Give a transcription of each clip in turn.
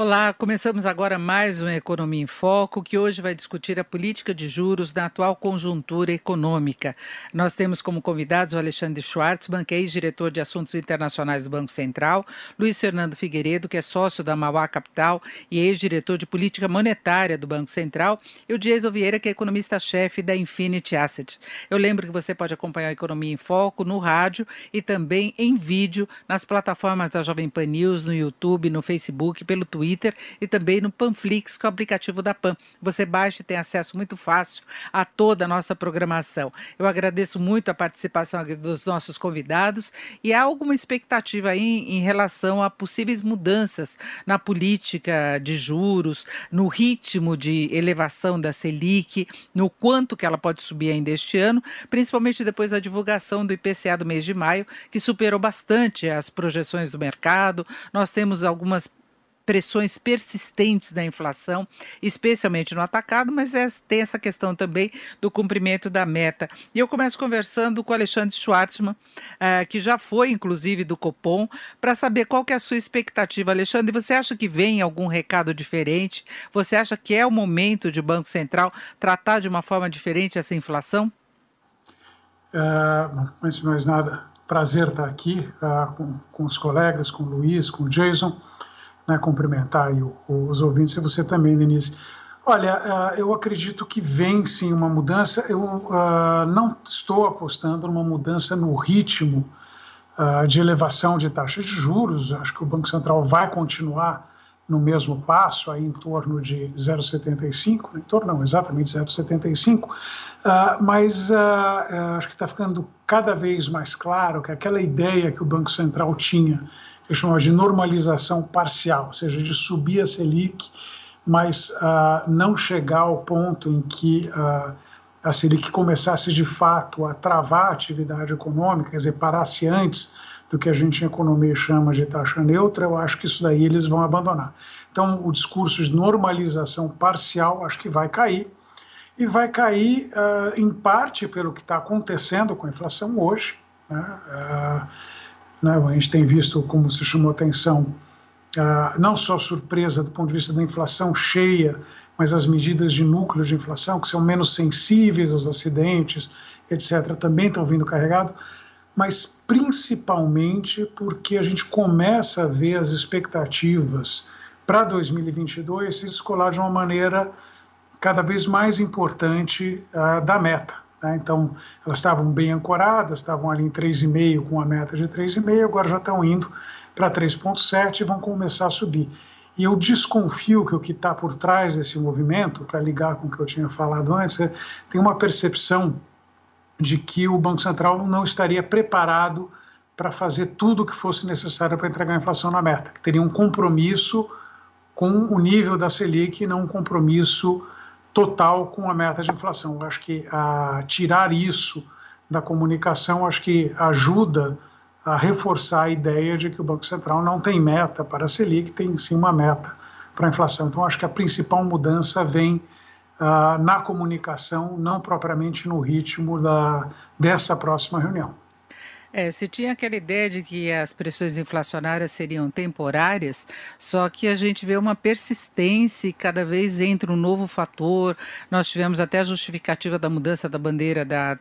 Olá, começamos agora mais um Economia em Foco, que hoje vai discutir a política de juros na atual conjuntura econômica. Nós temos como convidados o Alexandre Schwartzman, que é ex-diretor de Assuntos Internacionais do Banco Central, Luiz Fernando Figueiredo, que é sócio da Mauá Capital e ex-diretor de Política Monetária do Banco Central, e o Jason Vieira, que é economista-chefe da Infinity Asset. Eu lembro que você pode acompanhar a Economia em Foco no rádio e também em vídeo nas plataformas da Jovem Pan News, no YouTube, no Facebook, pelo Twitter Twitter e também no Panflix, que é o aplicativo da PAN. Você baixa e tem acesso muito fácil a toda a nossa programação. Eu agradeço muito a participação dos nossos convidados e há alguma expectativa aí em relação a possíveis mudanças na política de juros, no ritmo de elevação da Selic, no quanto que ela pode subir ainda este ano, principalmente depois da divulgação do IPCA do mês de maio, que superou bastante as projeções do mercado. Nós temos algumas pressões persistentes da inflação, especialmente no atacado, mas é, tem essa questão também do cumprimento da meta. E eu começo conversando com o Alexandre Schwartzman, uh, que já foi, inclusive, do Copom, para saber qual que é a sua expectativa. Alexandre, você acha que vem algum recado diferente? Você acha que é o momento de Banco Central tratar de uma forma diferente essa inflação? Uh, antes de mais nada, prazer estar aqui uh, com, com os colegas, com o Luiz, com o Jason né, cumprimentar os ouvintes e você também, Denise. Olha, uh, eu acredito que vem sim uma mudança. Eu uh, não estou apostando numa mudança no ritmo uh, de elevação de taxas de juros. Acho que o Banco Central vai continuar no mesmo passo, aí em torno de 0,75, em torno não, exatamente 0,75, uh, mas uh, acho que está ficando cada vez mais claro que aquela ideia que o Banco Central tinha chamava de normalização parcial, ou seja, de subir a Selic, mas uh, não chegar ao ponto em que uh, a Selic começasse de fato a travar a atividade econômica, quer dizer, parasse antes do que a gente em economia chama de taxa neutra, eu acho que isso daí eles vão abandonar. Então, o discurso de normalização parcial acho que vai cair, e vai cair uh, em parte pelo que está acontecendo com a inflação hoje. Né? Uh, né? A gente tem visto, como se chamou atenção, uh, não só surpresa do ponto de vista da inflação cheia, mas as medidas de núcleo de inflação, que são menos sensíveis aos acidentes, etc., também estão vindo carregado, mas principalmente porque a gente começa a ver as expectativas para 2022 se descolar de uma maneira cada vez mais importante uh, da meta. Né? Então, elas estavam bem ancoradas, estavam ali em 3,5 com a meta de 3,5, agora já estão indo para 3,7 e vão começar a subir. E eu desconfio que o que está por trás desse movimento, para ligar com o que eu tinha falado antes, é, tem uma percepção de que o Banco Central não estaria preparado para fazer tudo o que fosse necessário para entregar a inflação na meta, que teria um compromisso com o nível da Selic não um compromisso total com a meta de inflação. Eu acho que a tirar isso da comunicação acho que ajuda a reforçar a ideia de que o Banco Central não tem meta para a Selic, tem sim uma meta para a inflação. Então acho que a principal mudança vem na comunicação, não propriamente no ritmo da, dessa próxima reunião. É, se tinha aquela ideia de que as pressões inflacionárias seriam temporárias, só que a gente vê uma persistência e cada vez entra um novo fator. Nós tivemos até a justificativa da mudança da bandeira da,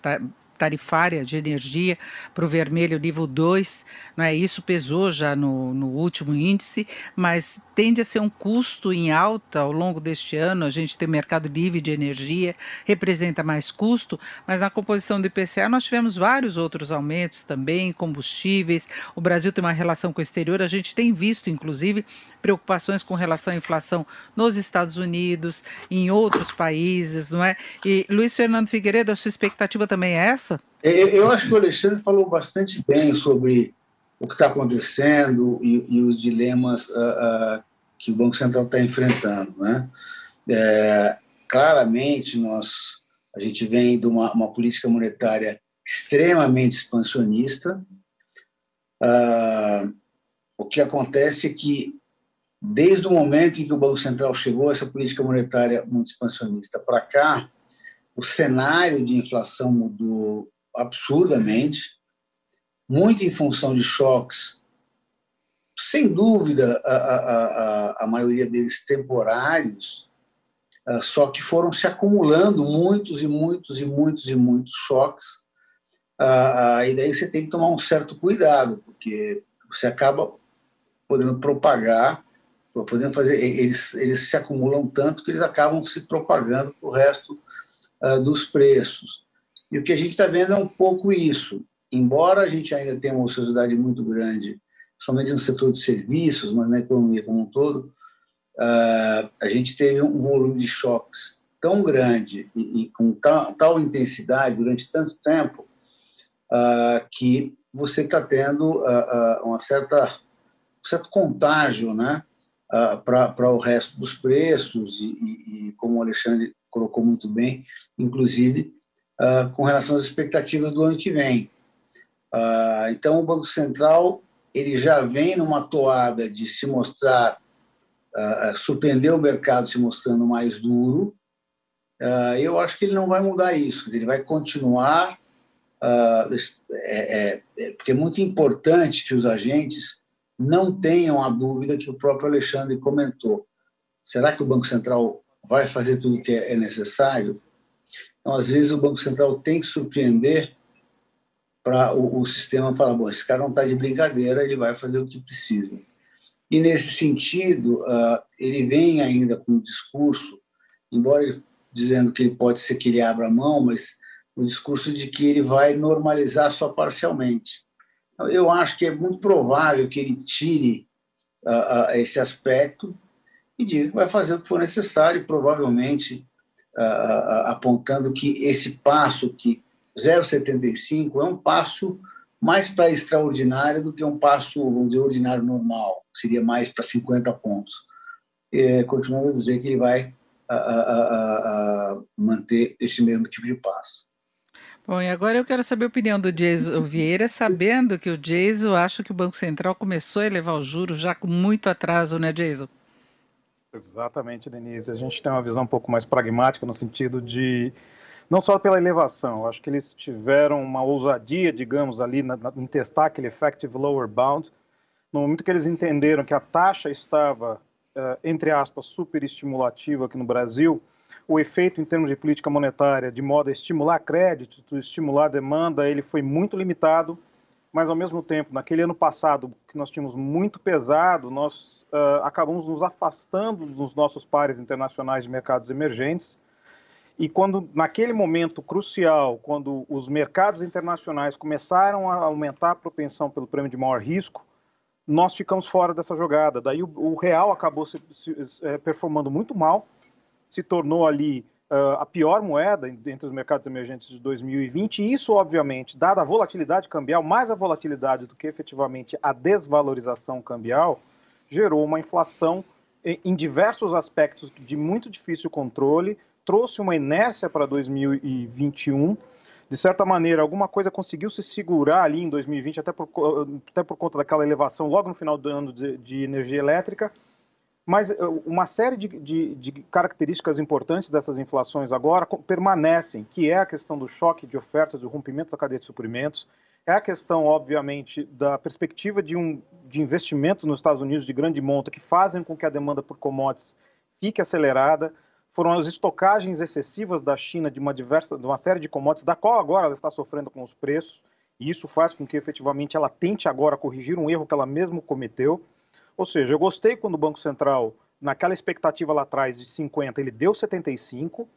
tarifária de energia para o vermelho nível 2, não é? Isso pesou já no, no último índice, mas tende a ser um custo em alta ao longo deste ano. A gente tem mercado livre de energia, representa mais custo, mas na composição do IPCA nós tivemos vários outros aumentos também, combustíveis. O Brasil tem uma relação com o exterior, a gente tem visto, inclusive, preocupações com relação à inflação nos Estados Unidos, em outros países, não é? E Luiz Fernando Figueiredo, a sua expectativa também é essa? Eu acho que o Alexandre falou bastante bem sobre o que está acontecendo e, e, os dilemas uh, uh, que o Banco Central está enfrentando, né? É, claramente, nós a gente vem de uma, uma política monetária extremamente expansionista. Uh, o que acontece é que, desde o momento em que o Banco Central chegou a essa política monetária muito expansionista para cá, o cenário de inflação mudou absurdamente, muito em função de choques, sem dúvida, a, a, a, a maioria deles temporários, ah, só que foram se acumulando muitos e muitos e muitos e muitos choques. Ah, e daí você tem que tomar um certo cuidado, porque você acaba podendo propagar, podendo fazer, eles, eles se acumulam tanto que eles acabam se propagando para o resto ah, dos preços. E o que a gente está vendo é um pouco isso. Embora a gente ainda tenha uma ociosidade muito grande, somente no setor de serviços, mas na economia como um todo, uh, a gente teve um volume de choques tão grande e, e com tal, tal, intensidade durante tanto tempo uh, que você está tendo uh, uma certa, um certo contágio né, para o resto dos preços e, e, e, como o Alexandre colocou muito bem, inclusive com relação às expectativas do ano que vem. então, o Banco Central ele já vem numa toada de se mostrar, surpreender o mercado se mostrando mais duro, eu acho que ele não vai mudar isso, ele vai continuar uh, é, é, é, porque é muito importante que os agentes não tenham a dúvida que o próprio Alexandre comentou. Será que o Banco Central vai fazer tudo o que é necessário? Então, às vezes, o Banco Central tem que surpreender para o, o, sistema falar: bom, esse cara não está de brincadeira, ele vai fazer o que precisa. E, nesse sentido, uh, ele vem ainda com um discurso, embora ele dizendo que ele pode ser que ele abra a mão, mas o discurso de que ele vai normalizar só parcialmente. Então, eu acho que é muito provável que ele tire uh, uh, esse aspecto e diga que vai fazer o que for necessário, provavelmente uh, apontando que esse passo, que 0,75 é um passo mais para extraordinário do que um passo, vamos dizer, ordinário normal, seria mais para 50 pontos. É, continuando a dizer que ele vai manter esse mesmo tipo de passo. Bom, e agora eu quero saber a opinião do Jason Vieira, sabendo que o Jason acha que o Banco Central começou a elevar os juros já com muito atraso, né, Jason? Exatamente, Denise. A gente tem uma visão um pouco mais pragmática no sentido de não só pela elevação, acho que eles tiveram uma ousadia, digamos, ali na, na, em testar aquele effective lower bound, no momento que eles entenderam que a taxa estava, uh, entre aspas, super estimulativa aqui no Brasil, o efeito em termos de política monetária, de modo a estimular crédito, estimular demanda, ele foi muito limitado, mas ao mesmo tempo, naquele ano passado, que nós tínhamos muito pesado, nós uh, acabamos nos afastando dos nossos pares internacionais de mercados emergentes. E quando, naquele momento crucial, quando os mercados internacionais começaram a aumentar a propensão pelo prêmio de maior risco, nós ficamos fora dessa jogada. Daí o, o real acabou se, se, se, é, performando muito mal, se tornou ali uh, a pior moeda entre os mercados emergentes de 2020, e isso, obviamente, dada a volatilidade cambial, mais a volatilidade do que efetivamente a desvalorização cambial, gerou uma inflação em diversos aspectos de muito difícil controle, trouxe uma inércia para 2021. De certa maneira, alguma coisa conseguiu se segurar ali em 2020, até por, até por conta daquela elevação logo no final do ano de, de energia elétrica, mas eh, uma série de, de, de, características importantes dessas inflações agora permanecem, que é a questão do choque de ofertas, do rompimento da cadeia de suprimentos, é a questão, obviamente, da perspectiva de, um, de investimentos nos Estados Unidos de grande monta que fazem com que a demanda por commodities fique acelerada, foram as estocagens excessivas da China de uma, diversa, de uma série de commodities, da qual agora ela está sofrendo com os preços, e isso faz com que efetivamente ela tente agora corrigir um erro que ela mesma cometeu. Ou seja, eu gostei quando o Banco Central, naquela expectativa lá atrás de 50, ele deu 75,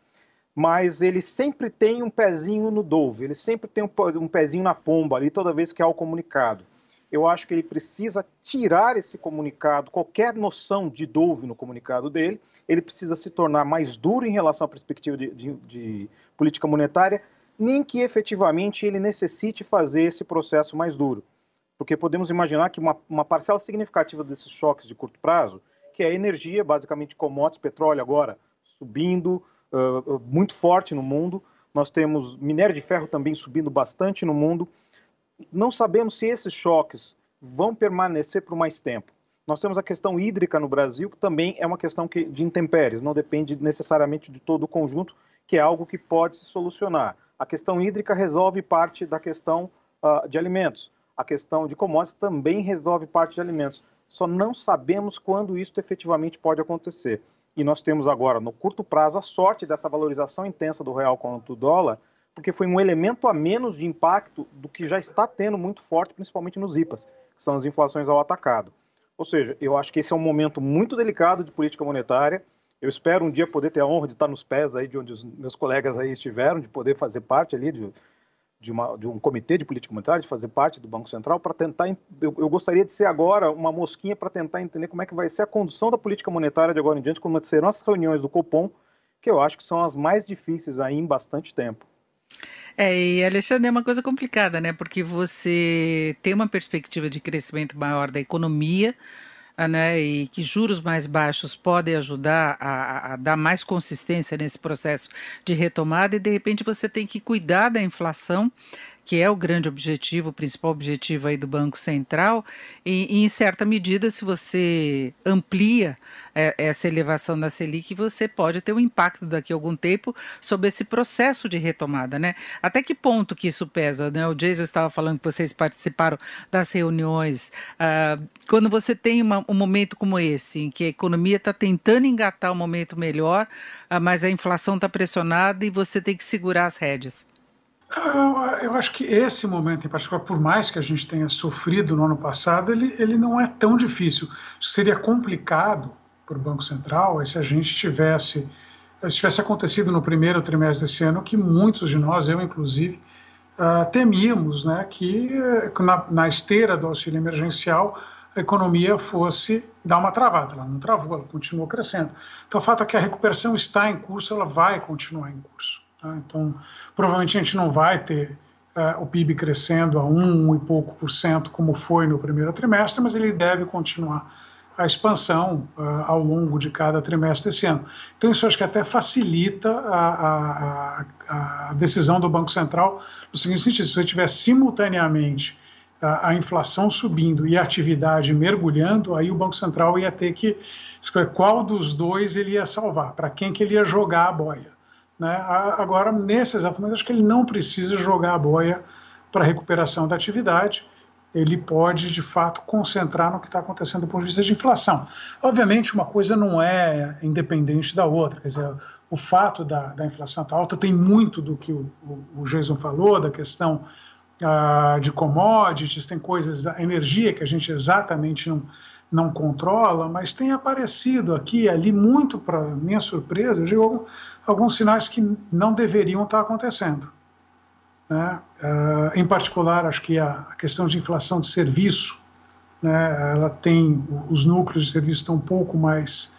mas ele sempre tem um pezinho no Dove, ele sempre tem um pezinho na pomba ali toda vez que há o comunicado. Eu acho que ele precisa tirar esse comunicado, qualquer noção de Dove no comunicado dele, ele precisa se tornar mais duro em relação à perspectiva de, de, de política monetária, nem que efetivamente ele necessite fazer esse processo mais duro. Porque podemos imaginar que uma, uma parcela significativa desses choques de curto prazo, que é a energia, basicamente commodities, petróleo agora subindo uh, muito forte no mundo, nós temos minério de ferro também subindo bastante no mundo. Não sabemos se esses choques vão permanecer por mais tempo. Nós temos a questão hídrica no Brasil, que também é uma questão que, de intempéries, não depende necessariamente de todo o conjunto, que é algo que pode se solucionar. A questão hídrica resolve parte da questão uh, de alimentos. A questão de commodities também resolve parte de alimentos. Só não sabemos quando isso efetivamente pode acontecer. E nós temos agora, no curto prazo, a sorte dessa valorização intensa do real contra o dólar, porque foi um elemento a menos de impacto do que já está tendo muito forte, principalmente nos IPAs, que são as inflações ao atacado. Ou seja, eu acho que esse é um momento muito delicado de política monetária. Eu espero um dia poder ter a honra de estar nos pés aí de onde os meus colegas aí estiveram, de poder fazer parte ali de, de, uma, de um comitê de política monetária, de fazer parte do Banco Central, para tentar. Eu, eu, gostaria de ser agora uma mosquinha para tentar entender como é que vai ser a condução da política monetária de agora em diante, como serão as reuniões do Copom, que eu acho que são as mais difíceis aí em bastante tempo. É, e Alexandre, é uma coisa complicada, né? Porque você tem uma perspectiva de crescimento maior da economia, né, e que juros mais baixos podem ajudar a, a, dar mais consistência nesse processo de retomada, e de repente você tem que cuidar da inflação que é o grande objetivo, o principal objetivo aí do Banco Central, e, e em certa medida, se você amplia é, essa elevação da Selic, você pode ter um impacto daqui a algum tempo sobre esse processo de retomada, né? Até que ponto que isso pesa, né? O Jason estava falando que vocês participaram das reuniões. Uh, quando você tem uma, um momento como esse, em que a economia está tentando engatar um momento melhor, uh, mas a inflação está pressionada e você tem que segurar as rédeas. Eu acho que esse momento em particular, por mais que a gente tenha sofrido no ano passado, ele, ele não é tão difícil. Seria complicado para o Banco Central se a gente tivesse, se tivesse acontecido no primeiro trimestre desse ano, que muitos de nós, eu inclusive, uh, temíamos né, que na, na esteira do auxílio emergencial a economia fosse dar uma travada. Ela não travou, ela continuou crescendo. Então, o fato é que a recuperação está em curso, ela vai continuar em curso. Tá? Então, provavelmente a gente não vai ter uh, o PIB crescendo a um, um e pouco por cento, como foi no primeiro trimestre, mas ele deve continuar a expansão uh, ao longo de cada trimestre desse ano. Então, isso acho que até facilita a, a, a decisão do Banco Central, no seguinte sentido: se você tiver simultaneamente a, a, inflação subindo e a atividade mergulhando, aí o Banco Central ia ter que escolher qual dos dois ele ia salvar, para quem que ele ia jogar a boia. Né? Agora, nesse exato momento, acho que ele não precisa jogar a boia para a recuperação da atividade, ele pode, de fato, concentrar no que está acontecendo do ponto de vista de inflação. Obviamente, uma coisa não é independente da outra, quer dizer, o fato da, da inflação estar tá alta tem muito do que o, o, Jason falou, da questão uh, de commodities, tem coisas da energia que a gente exatamente não, não controla, mas tem aparecido aqui ali muito para minha surpresa, digo, alguns sinais que não deveriam estar acontecendo. Né? Uh, em particular, acho que a, questão de inflação de serviço, né, ela tem os núcleos de serviço estão um pouco mais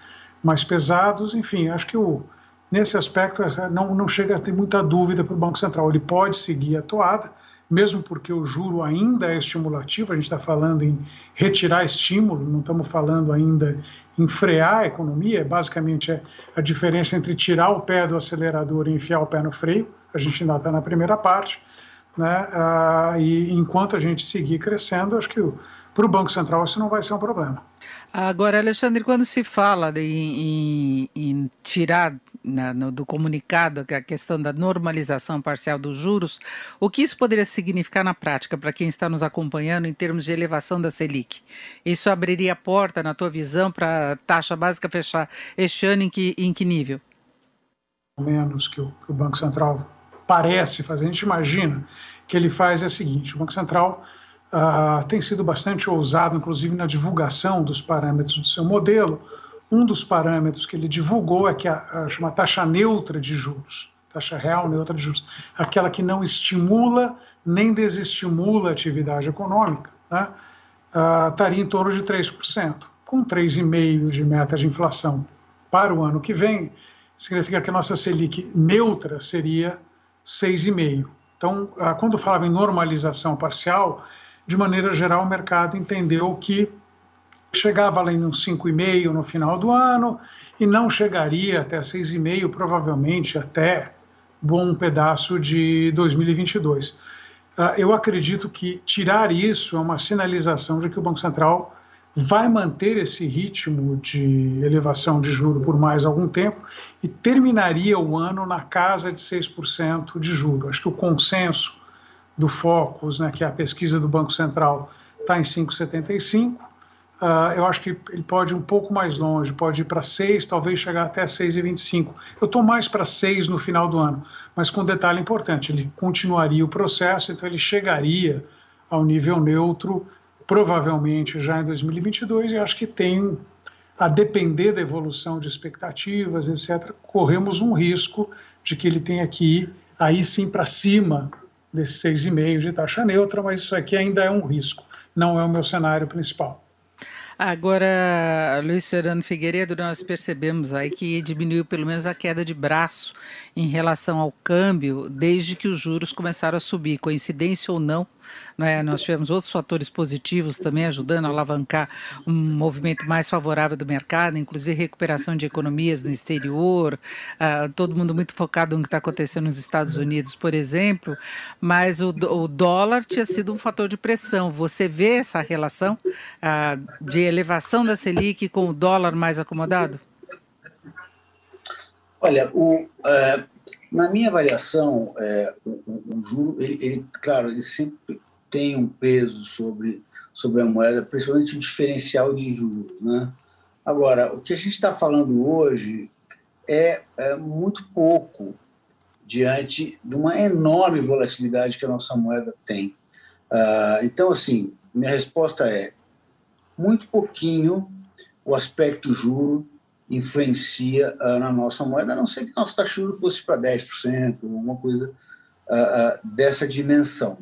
mais pesados. Enfim, acho que o, nesse aspecto não, não chega a ter muita dúvida para o Banco Central. Ele pode seguir a toada, mesmo porque o juro ainda é estimulativo. A gente está falando em retirar estímulo, não estamos falando ainda em frear a economia, basicamente é a diferença entre tirar o pé do acelerador e enfiar o pé no freio, a gente ainda está na primeira parte, né? Ah, e enquanto a gente seguir crescendo, acho que para o Banco Central isso não vai ser um problema. Agora, Alexandre, quando se fala de, em, em, tirar na, no, do comunicado a questão da normalização parcial dos juros, o que isso poderia significar na prática para quem está nos acompanhando em termos de elevação da Selic? Isso abriria a porta, na tua visão, para a taxa básica fechar este ano em que, em que nível? menos que o, que o Banco Central parece fazer, a gente imagina que ele faz é o seguinte: o Banco Central uh, tem sido bastante ousado, inclusive na divulgação dos parâmetros do seu modelo. Um dos parâmetros que ele divulgou é que a, a chama taxa neutra de juros, taxa real neutra de juros, aquela que não estimula nem desestimula a atividade econômica, né, uh, estaria em torno de 3%, com 3,5% de meta de inflação para o ano que vem, significa que a nossa Selic neutra seria 6,5%. Então, uh, quando falava em normalização parcial, de maneira geral, o mercado entendeu que chegava lá em uns 5,5% no final do ano e não chegaria até 6,5%, provavelmente até bom pedaço de 2022. Ah, eu acredito que tirar isso é uma sinalização de que o Banco Central vai manter esse ritmo de elevação de juro por mais algum tempo e terminaria o ano na casa de 6% de juro. Acho que o consenso do Focus, né, que é a pesquisa do Banco Central, está em 5,75 Uh, eu acho que ele pode ir um pouco mais longe, pode ir para 6, talvez chegar até 6,25. Eu estou mais para 6 no final do ano, mas com um detalhe importante: ele continuaria o processo, então ele chegaria ao nível neutro, provavelmente já em 2022, e acho que tem, a depender da evolução de expectativas, etc., corremos um risco de que ele tenha que ir aí sim para cima desse 6,5 de taxa neutra, mas isso aqui ainda é um risco, não é o meu cenário principal. Agora, Luiz Fernando Figueiredo, nós percebemos aí que diminuiu pelo menos a queda de braço em relação ao câmbio desde que os juros começaram a subir, coincidência ou não, é? Nós tivemos outros fatores positivos também ajudando a alavancar um movimento mais favorável do mercado, inclusive recuperação de economias no exterior, uh, todo mundo muito focado no que está acontecendo nos Estados Unidos, por exemplo, mas o, o, dólar tinha sido um fator de pressão. Você vê essa relação uh, de elevação da Selic com o dólar mais acomodado? Olha, o, uh, na minha avaliação, é, o, o, juro, ele, ele, claro, ele sempre tem um peso sobre, sobre a moeda, principalmente o diferencial de juros. Né? Agora, o que a gente está falando hoje é, é muito pouco diante de uma enorme volatilidade que a nossa moeda tem. Uh, então, assim, minha resposta é muito pouquinho o aspecto juro influencia uh, na nossa moeda, a não ser que nosso taxa de fosse para 10%, alguma coisa uh, dessa dimensão.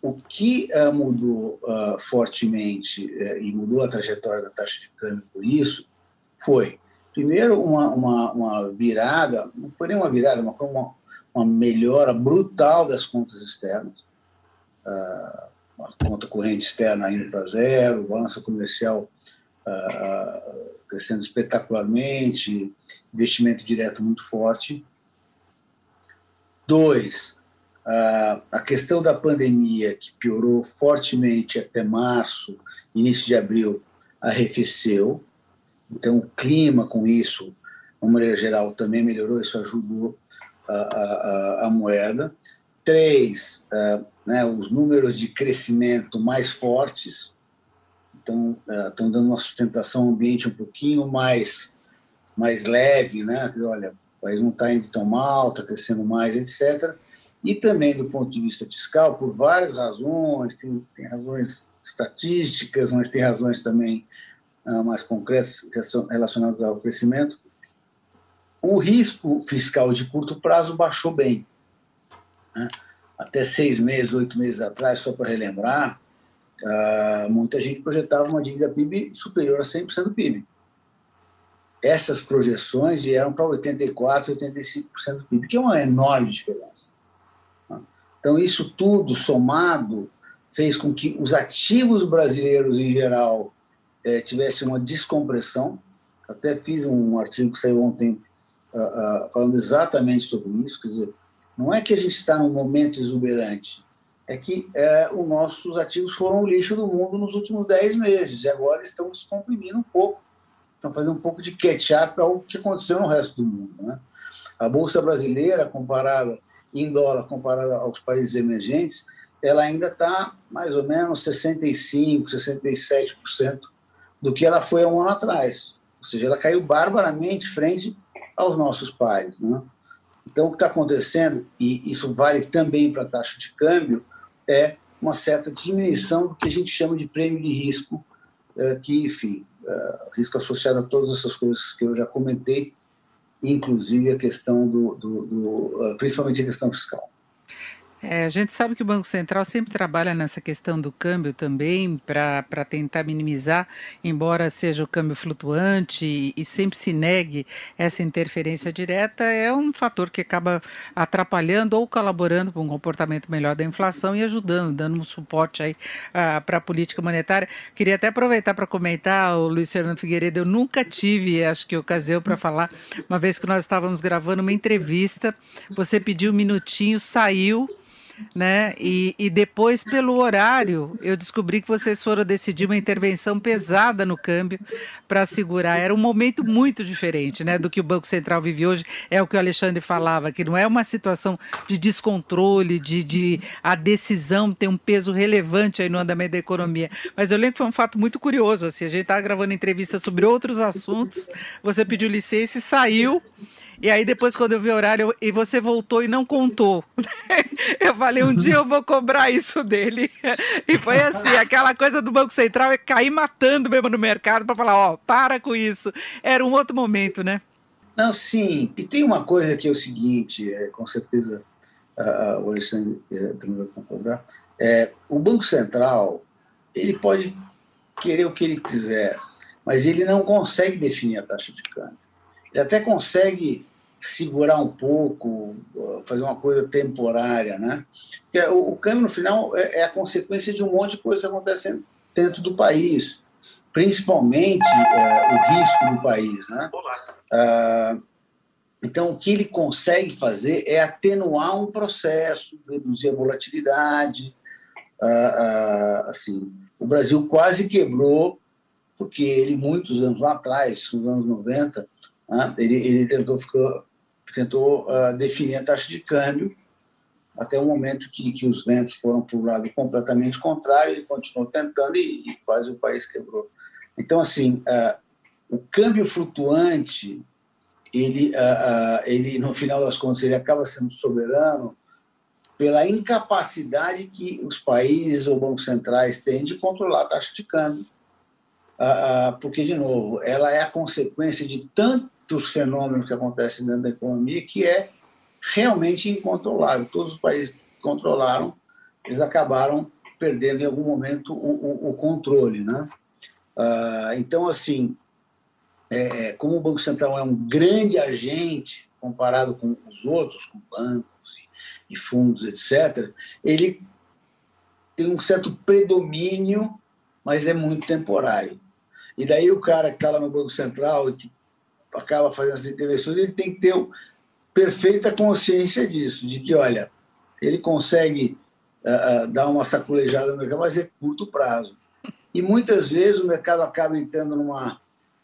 O que mudou fortemente e mudou a trajetória da taxa de câmbio por isso foi, primeiro, uma, uma, uma virada, não foi nem uma virada, mas foi uma, uma melhora brutal das contas externas, a conta corrente externa indo para zero, balança comercial uh, crescendo espetacularmente, investimento direto muito forte. Dois, a questão da pandemia, que piorou fortemente até março, início de abril, arrefeceu. Então, o clima com isso, de uma maneira geral, também melhorou, isso ajudou a, a, a moeda. Três, né, os números de crescimento mais fortes, estão uh, dando uma sustentação ao ambiente um pouquinho mais, mais leve, né? Olha, o país não está indo tão mal, está crescendo mais, etc. E também do ponto de vista fiscal, por várias razões, tem, tem razões estatísticas, mas tem razões também uh, mais concretas relacionadas ao crescimento. O risco fiscal de curto prazo baixou bem. Né? Até seis meses, oito meses atrás, só para relembrar, Uh, muita gente projetava uma dívida PIB superior a 100% do PIB. Essas projeções vieram para 84%, 85% do PIB, que é uma enorme diferença. Então, isso tudo somado fez com que os ativos brasileiros, em geral, eh, tivessem uma descompressão. Até fiz um artigo que saiu ontem uh, uh, falando exatamente sobre isso. Quer dizer, não é que a gente está num momento exuberante, é que é, os nossos ativos foram o lixo do mundo nos últimos 10 meses e agora estão descomprimindo um pouco, estão fazendo um pouco de catch-up ao que aconteceu no resto do mundo. Né? A Bolsa Brasileira, comparada em dólar, comparada aos países emergentes, ela ainda está mais ou menos 65%, 67% do que ela foi há um ano atrás. Ou seja, ela caiu barbaramente frente aos nossos pais. Né? Então, o que está acontecendo, e isso vale também para a taxa de câmbio, é uma certa diminuição do que a gente chama de prêmio de risco, é, que, enfim, é, risco associado a todas essas coisas que eu já comentei, inclusive a questão do, do, do é, principalmente a questão fiscal. É, a gente sabe que o Banco Central sempre trabalha nessa questão do câmbio também para tentar minimizar, embora seja o câmbio flutuante e, e, sempre se negue essa interferência direta, é um fator que acaba atrapalhando ou colaborando para um comportamento melhor da inflação e ajudando, dando um suporte aí uh, para a política monetária. Queria até aproveitar para comentar, o Luiz Fernando Figueiredo, eu nunca tive, acho que ocasião para falar, uma vez que nós estávamos gravando uma entrevista, você pediu um minutinho, saiu né? E, e depois, pelo horário, eu descobri que vocês foram decidir uma intervenção pesada no câmbio para segurar. Era um momento muito diferente, né, do que o Banco Central vive hoje. É o que o Alexandre falava, que não é uma situação de descontrole, de, de a decisão ter um peso relevante aí no andamento da economia. Mas eu lembro que foi um fato muito curioso. Assim, a gente estava gravando entrevista sobre outros assuntos. Você pediu licença e saiu. E aí depois, quando eu vi o horário, e você voltou e não contou. eu falei, um dia eu vou cobrar isso dele. e foi assim, aquela coisa do Banco Central é cair matando mesmo no mercado para falar, ó, para com isso. Era um outro momento, né? Não, sim. E tem uma coisa que é o seguinte, é, com certeza o Alexandre também vai concordar. É, o Banco Central, ele pode querer o que ele quiser, mas ele não consegue definir a taxa de câmbio. Ele até consegue segurar um pouco, fazer uma coisa temporária, né? Porque o, câmbio, no final, é, é, a consequência de um monte de coisa que acontece dentro do país, principalmente é, o risco do país, né? Ah, então, o que ele consegue fazer é atenuar um processo, reduzir a volatilidade. Ah, ah, assim, o Brasil quase quebrou, porque ele, muitos anos lá atrás, nos anos 90, né, ele, ele tentou, ficar, tentou uh, definir a taxa de câmbio até o momento que, que os ventos foram para o lado completamente contrário, ele continuou tentando e, e quase o país quebrou. Então, assim, uh, o câmbio flutuante, ele, uh, ele, no final das contas, ele acaba sendo soberano pela incapacidade que os países ou bancos centrais têm de controlar a taxa de câmbio. porque, de novo, ela é a consequência de tanto dos fenômenos que acontecem dentro da economia, que é realmente incontrolável. Todos os países que controlaram, eles acabaram perdendo em algum momento o, o, o controle. Né? Ah, então, assim, é, como o Banco Central é um grande agente comparado com os outros, com bancos e, e fundos, etc., ele tem um certo predomínio, mas é muito temporário. E daí o cara que está lá no Banco Central e que acaba fazendo as intervenções, ele tem que ter perfeita consciência disso, de que, olha, ele consegue uh, dar uma saculejada no mercado, mas é curto prazo. E muitas vezes o mercado acaba entrando numa,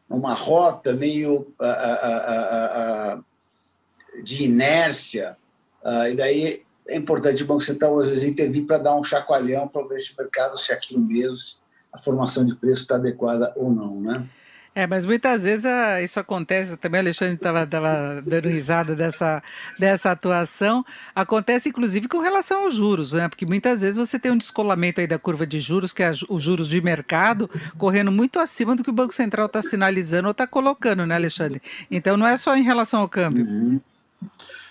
numa rota meio uh, uh, de inércia, e daí é importante o Banco Central, às vezes, intervir para dar um chacoalhão para ver se o mercado, se aquilo mesmo, a formação de preço está adequada ou não, né? É, mas muitas vezes ah, isso acontece, também o Alexandre estava dando risada dessa, dessa atuação, acontece inclusive com relação aos juros, né? Porque muitas vezes você tem um descolamento aí da curva de juros, que é os juros de mercado, correndo muito acima do que o Banco Central está sinalizando ou está colocando, né, Alexandre? Então não é só em relação ao câmbio. Uhum.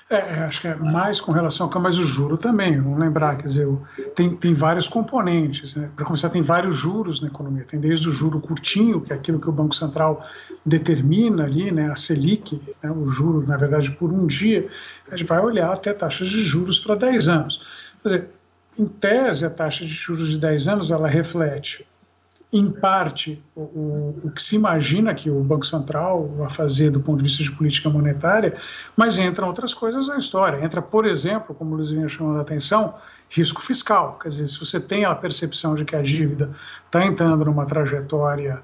É, acho que é mais com relação ao câmbio, mas o juro também, vamos lembrar, quer dizer, tem, tem vários componentes. Né? Para começar, tem vários juros na economia. Tem desde o juro curtinho, que é aquilo que o Banco Central determina ali, né, a Selic, né, o juro, na verdade, por um dia, a gente vai olhar até taxas de juros para 10 anos. Quer dizer, em tese, a taxa de juros de 10 anos, ela reflete em parte, o, o, que se imagina que o Banco Central vai fazer do ponto de vista de política monetária, mas entram outras coisas na história. Entra, por exemplo, como o Luizinho chamou a atenção, risco fiscal. Quer dizer, se você tem a percepção de que a dívida está entrando numa trajetória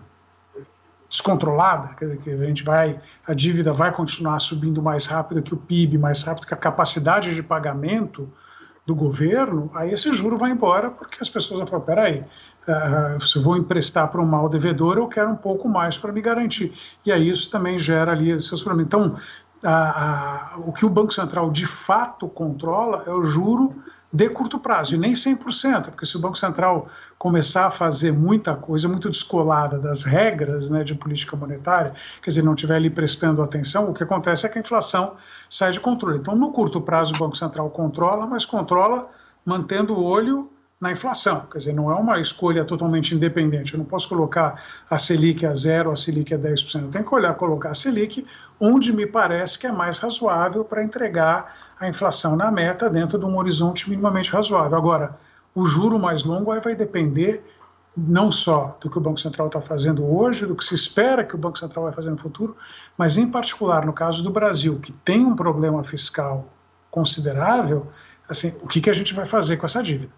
descontrolada, quer dizer, que a gente vai, a dívida vai continuar subindo mais rápido que o PIB, mais rápido que a capacidade de pagamento do governo, aí esse juro vai embora porque as pessoas vão falar, peraí, Uh, se vou emprestar para um mal devedor, eu quero um pouco mais para me garantir. E aí isso também gera ali seus problemas. Então, o que o Banco Central de fato controla é o juro de curto prazo, e nem 100%, porque se o Banco Central começar a fazer muita coisa muito descolada das regras né, de política monetária, quer dizer, não estiver ali prestando atenção, o que acontece é que a inflação sai de controle. Então, no curto prazo, o Banco Central controla, mas controla mantendo o olho na inflação. Quer dizer, não é uma escolha totalmente independente. Eu não posso colocar a Selic a zero, a Selic a 10%. Eu tenho que olhar, colocar a Selic onde me parece que é mais razoável para entregar a inflação na meta dentro de um horizonte minimamente razoável. Agora, o juro mais longo aí vai depender não só do que o Banco Central está fazendo hoje, do que se espera que o Banco Central vai fazer no futuro, mas em particular no caso do Brasil, que tem um problema fiscal considerável, assim, o que, que a gente vai fazer com essa dívida?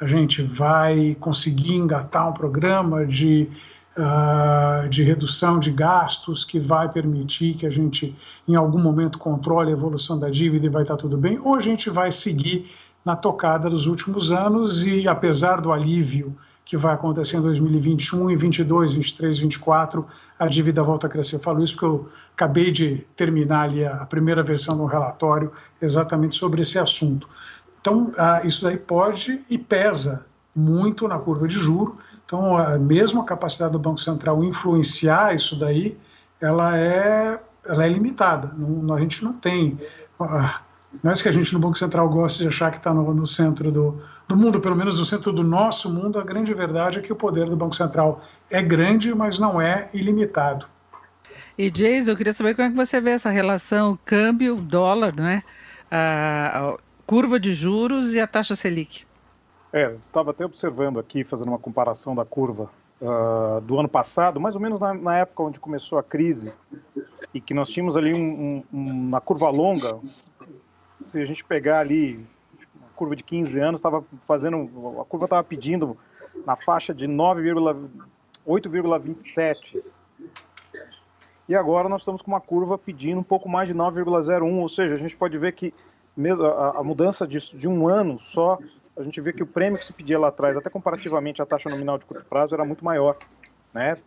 A gente vai conseguir engatar um programa de, uh, de redução de gastos que vai permitir que a gente, em algum momento, controle a evolução da dívida e vai estar tudo bem, ou a gente vai seguir na tocada dos últimos anos e, apesar do alívio que vai acontecer em 2021, em 22, 23, 24, a dívida volta a crescer. Eu falo isso porque eu acabei de terminar ali a primeira versão do relatório exatamente sobre esse assunto. Então, ah, isso daí pode e pesa muito na curva de juro. Então, mesmo a capacidade do Banco Central influenciar isso daí, ela é, ela é limitada. Não, a gente não tem. Ah, não é que a gente no Banco Central gosta de achar que está no, no, centro do, do mundo, pelo menos no centro do nosso mundo, a grande verdade é que o poder do Banco Central é grande, mas não é ilimitado. E, Jason, eu queria saber como é que você vê essa relação câmbio-dólar, não é? Ah, curva de juros e a taxa Selic. É, estava até observando aqui, fazendo uma comparação da curva uh, do ano passado, mais ou menos na, na, época onde começou a crise, e que nós tínhamos ali um, um, uma curva longa. Se a gente pegar ali uma curva de 15 anos, estava fazendo, a curva estava pedindo na faixa de 9,8,27. E agora nós estamos com uma curva pedindo um pouco mais de 9,01, ou seja, a gente pode ver que a, a mudança de, de um ano só, a gente vê que o prêmio que se pedia lá atrás, até comparativamente à taxa nominal de curto prazo, era muito maior. Né?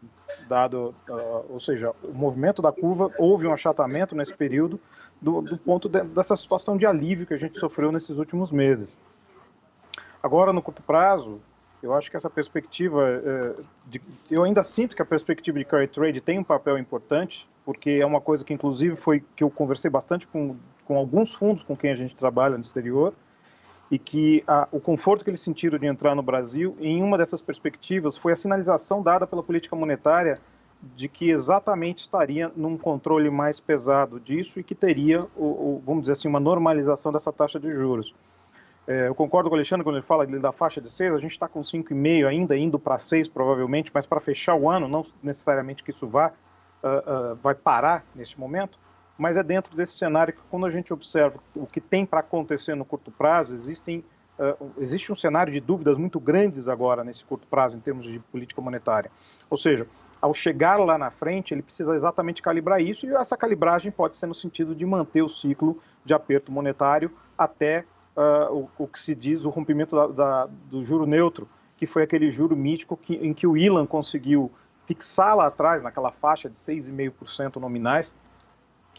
Dado, uh, ou seja, o movimento da curva, houve um achatamento nesse período do, do ponto de, dessa situação de alívio que a gente sofreu nesses últimos meses. Agora, no curto prazo, eu acho que essa perspectiva, é, de, eu ainda sinto que a perspectiva de carry trade tem um papel importante, porque é uma coisa que, inclusive, foi que eu conversei bastante com com alguns fundos com quem a gente trabalha no exterior e que a, o conforto que eles sentiram de entrar no Brasil, em uma dessas perspectivas, foi a sinalização dada pela política monetária de que exatamente estaria num controle mais pesado disso e que teria, o, o, vamos dizer assim, uma normalização dessa taxa de juros. É, eu concordo com o Alexandre quando ele fala da faixa de 6, a gente está com 5,5 ainda, indo para 6 provavelmente, mas para fechar o ano, não necessariamente que isso vá, uh, uh, vai parar neste momento, mas é dentro desse cenário que, quando a gente observa o que tem para acontecer no curto prazo, existem, uh, existe um cenário de dúvidas muito grandes agora nesse curto prazo, em termos de política monetária. Ou seja, ao chegar lá na frente, ele precisa exatamente calibrar isso, e essa calibragem pode ser no sentido de manter o ciclo de aperto monetário até uh, o, o, que se diz o rompimento da, da, do juro neutro, que foi aquele juro mítico que, em que o Ilan conseguiu fixar lá atrás, naquela faixa de 6,5% nominais,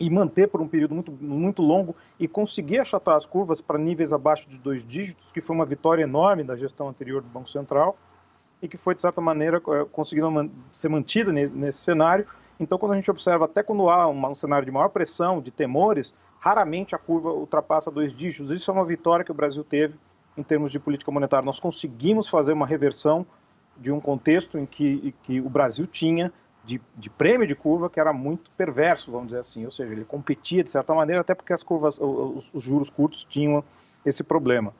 e manter por um período muito, muito longo e conseguir achatar as curvas para níveis abaixo de dois dígitos, que foi uma vitória enorme da gestão anterior do Banco Central e que foi, de certa maneira, eh, conseguindo ser mantida nesse cenário. Então, quando a gente observa, até quando há um cenário de maior pressão, de temores, raramente a curva ultrapassa dois dígitos. Isso é uma vitória que o Brasil teve em termos de política monetária. Nós conseguimos fazer uma reversão de um contexto em que, que o Brasil tinha de, de, prêmio de curva que era muito perverso, vamos dizer assim, ou seja, ele competia de certa maneira, até porque as curvas, os, os, juros curtos tinham esse problema.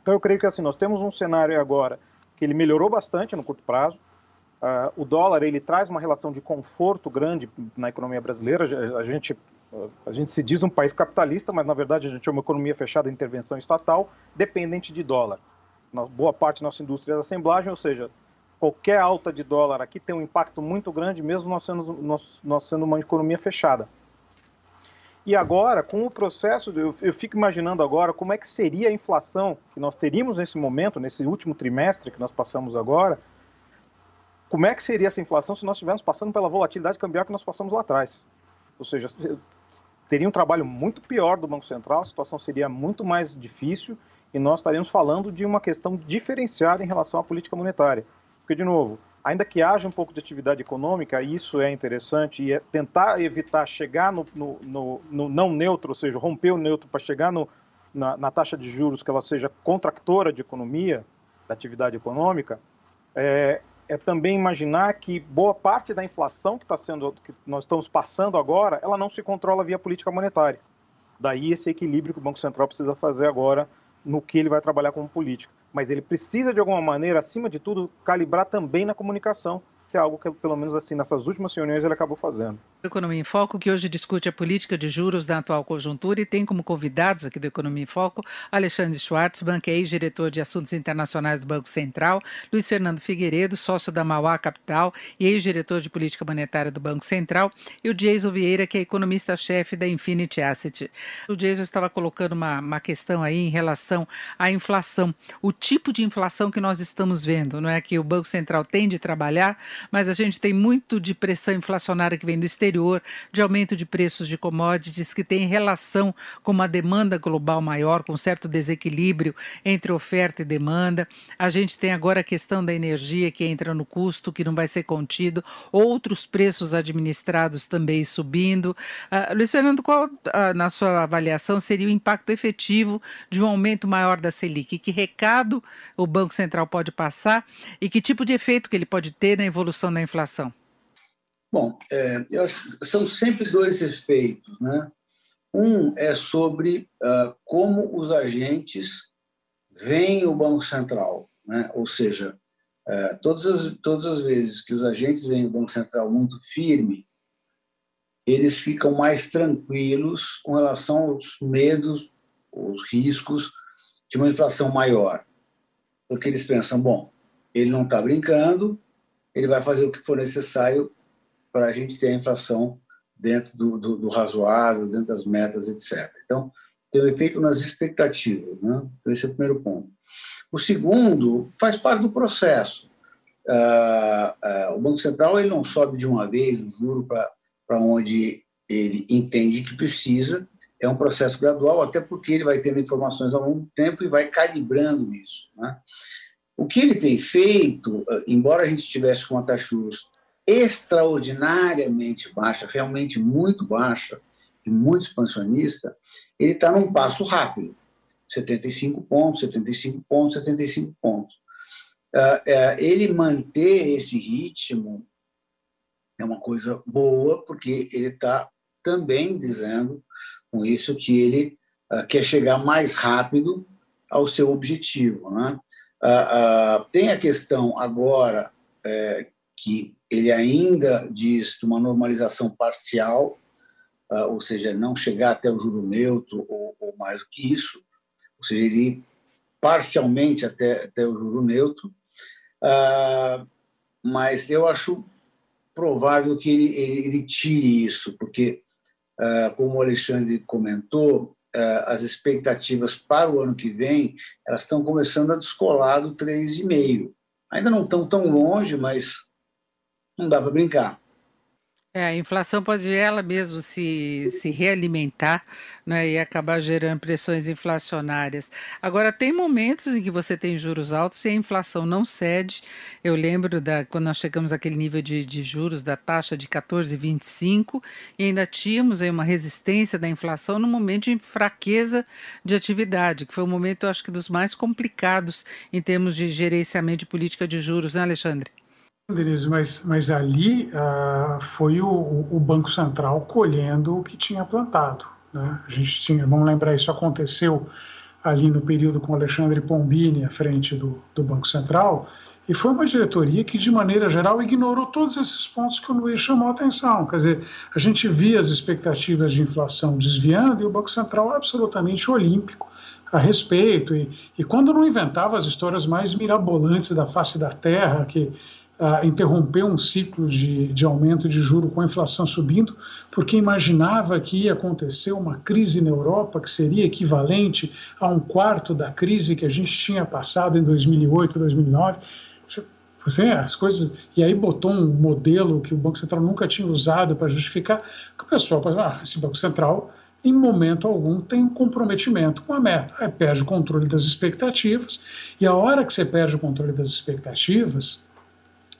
Então eu creio que assim nós temos um cenário agora que ele melhorou bastante no curto prazo. Uh, o dólar ele traz uma relação de conforto grande na economia brasileira. A gente a gente se diz um país capitalista, mas na verdade a gente é uma economia fechada intervenção estatal, dependente de dólar. Boa parte da nossa indústria é da assemblagem, ou seja, qualquer alta de dólar aqui tem um impacto muito grande, mesmo nós sendo, nós, nós sendo uma economia fechada. E agora, com o processo, eu, eu fico imaginando agora como é que seria a inflação que nós teríamos nesse momento, nesse último trimestre que nós passamos agora, como é que seria essa inflação se nós estivéssemos passando pela volatilidade cambial que nós passamos lá atrás? Ou seja, teria um trabalho muito pior do Banco Central, a situação seria muito mais difícil e nós estaríamos falando de uma questão diferenciada em relação à política monetária. Porque, de novo, ainda que haja um pouco de atividade econômica, isso é interessante, e é tentar evitar chegar no, no, no, no não neutro, ou seja, romper o neutro para chegar na, na, taxa de juros que ela seja contractora de economia, da atividade econômica, é, é também imaginar que boa parte da inflação que está sendo, que nós estamos passando agora, ela não se controla via política monetária. Daí esse equilíbrio que o Banco Central precisa fazer agora no que ele vai trabalhar como política. Mas ele precisa, de alguma maneira, acima de tudo, calibrar também na comunicação, que é algo que, pelo menos assim, nessas últimas reuniões ele acabou fazendo. Economia em Foco, que hoje discute a política de juros da atual conjuntura e tem como convidados aqui do Economia em Foco Alexandre Schwartz, banqueiro diretor de assuntos internacionais do Banco Central, Luiz Fernando Figueiredo, sócio da Mauá Capital e ex-diretor de política monetária do Banco Central, e o Jason Vieira, que é economista-chefe da Infinity Asset. O Jason estava colocando uma, uma questão aí em relação à inflação, o tipo de inflação que nós estamos vendo, não é que o Banco Central tem de trabalhar, mas a gente tem muito de pressão inflacionária que vem do exterior de aumento de preços de commodities que tem relação com uma demanda global maior, com certo desequilíbrio entre oferta e demanda. A gente tem agora a questão da energia que entra no custo, que não vai ser contido, outros preços administrados também subindo. Uh, Luiz Fernando, qual, uh, na sua avaliação, seria o impacto efetivo de um aumento maior da Selic? Que recado o Banco Central pode passar e que tipo de efeito que ele pode ter na evolução da inflação? Bom, é, são sempre dois efeitos. Né? Um é sobre uh, como os agentes veem o Banco Central, né? ou seja, uh, todas, as, todas as vezes que os agentes veem o Banco Central muito firme, eles ficam mais tranquilos com relação aos medos, os riscos de uma inflação maior. Porque eles pensam, bom, ele não está brincando, ele vai fazer o que for necessário para a gente ter a inflação dentro do, do, do, razoável, dentro das metas, etc. Então, tem um efeito nas expectativas. Né? Então, esse é o primeiro ponto. O segundo faz parte do processo. Ah, ah, o Banco Central ele não sobe de uma vez o juro para onde ele entende que precisa. É um processo gradual, até porque ele vai tendo informações ao longo do tempo e vai calibrando isso. Né? O que ele tem feito, embora a gente estivesse com a taxa juros extraordinariamente baixa, realmente muito baixa e muito expansionista, ele está num passo rápido, 75 pontos, 75 pontos, 75 pontos. Uh, uh, ele manter esse ritmo é uma coisa boa, porque ele está também dizendo com isso que ele quer chegar mais rápido ao seu objetivo. Né? Tem a questão agora eh, que ele ainda diz de uma normalização parcial, uh, ou seja, não chegar até o juro neutro ou, ou, mais do que isso, ou seja, ele parcialmente até, até o juro neutro, uh, mas eu acho provável que ele, ele, ele tire isso, porque, uh, como o Alexandre comentou, as expectativas para o ano que vem elas estão começando a descolar do 3,5. Ainda não estão tão longe, mas não dá para brincar. É, a inflação pode ela mesmo se, se realimentar né, e acabar gerando pressões inflacionárias. Agora, tem momentos em que você tem juros altos e a inflação não cede. Eu lembro da quando nós chegamos àquele nível de, de juros da taxa de 14,25 e ainda tínhamos aí uma resistência da inflação no momento de fraqueza de atividade, que foi um momento, acho que, dos mais complicados em termos de gerenciamento de política de juros, né, Alexandre? Denise, mas, mas ali uh, foi o, o, Banco Central colhendo o que tinha plantado. Né? A gente tinha, vamos lembrar, isso aconteceu ali no período com Alexandre Pombini à frente do, do Banco Central, e foi uma diretoria que, de maneira geral, ignorou todos esses pontos que o Luiz chamou a atenção. Quer dizer, a gente via as expectativas de inflação desviando e o Banco Central absolutamente olímpico a respeito. E, e quando não inventava as histórias mais mirabolantes da face da Terra, que uh, interrompeu um ciclo de, de aumento de juro com a inflação subindo, porque imaginava que ia acontecer uma crise na Europa que seria equivalente a um quarto da crise que a gente tinha passado em 2008, 2009. Você, as coisas e aí botou um modelo que o Banco Central nunca tinha usado para justificar que o pessoal ah, esse Banco Central em momento algum tem um comprometimento com a meta. Aí perde o controle das expectativas, e a hora que você perde o controle das expectativas,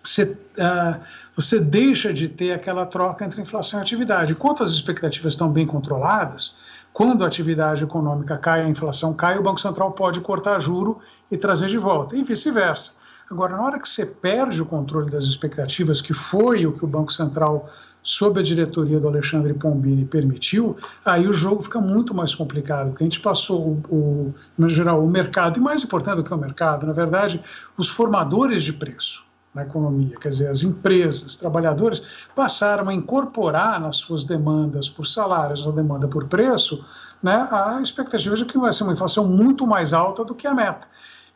você, uh, você deixa de ter aquela troca entre inflação e atividade. Enquanto as expectativas estão bem controladas, quando a atividade econômica cai, a inflação cai, o Banco Central pode cortar juro e trazer de volta, e vice-versa. Agora, na hora que você perde o controle das expectativas, que foi o que o Banco Central sob a diretoria do Alexandre Pombini, permitiu, aí o jogo fica muito mais complicado, porque a gente passou, o, no geral, o mercado, e mais importante do que o mercado, na verdade, os formadores de preço na economia, quer dizer, as empresas, trabalhadores, passaram a incorporar nas suas demandas por salários, a demanda por preço, né, a expectativa de que vai ser uma inflação muito mais alta do que a meta.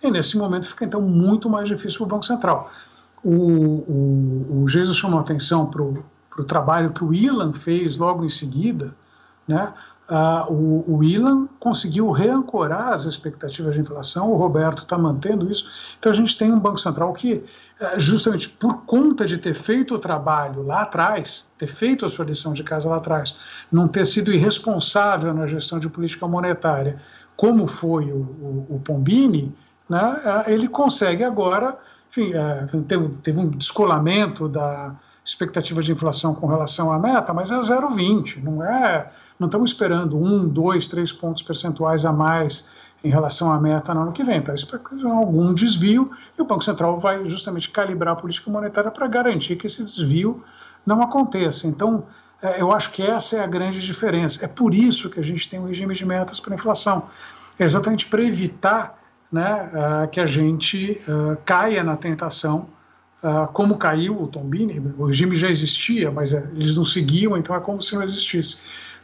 E nesse momento fica, então, muito mais difícil para o Banco Central. O, o, o Jesus chamou atenção para o trabalho que o Ilan fez logo em seguida, né, uh, o, o Ilan conseguiu reancorar as expectativas de inflação, o Roberto está mantendo isso. Então a gente tem um Banco Central que, uh, justamente por conta de ter feito o trabalho lá atrás, ter feito a sua lição de casa lá atrás, não ter sido irresponsável na gestão de política monetária, como foi o, o, o Pombini, né, uh, ele consegue agora, enfim, teve, teve um descolamento da expectativa de inflação com relação à meta, mas é 0,20, não é, não estamos esperando um, dois, três pontos percentuais a mais em relação à meta no ano que vem, está esperando algum desvio e o Banco Central vai justamente calibrar a política monetária para garantir que esse desvio não aconteça. Então, é, eu acho que essa é a grande diferença. É por isso que a gente tem um regime de metas para inflação. É exatamente para evitar né, que a gente caia na tentação Uh, como caiu o Tombini, o regime já existia, mas uh, eles não seguiam, então é como se não existisse,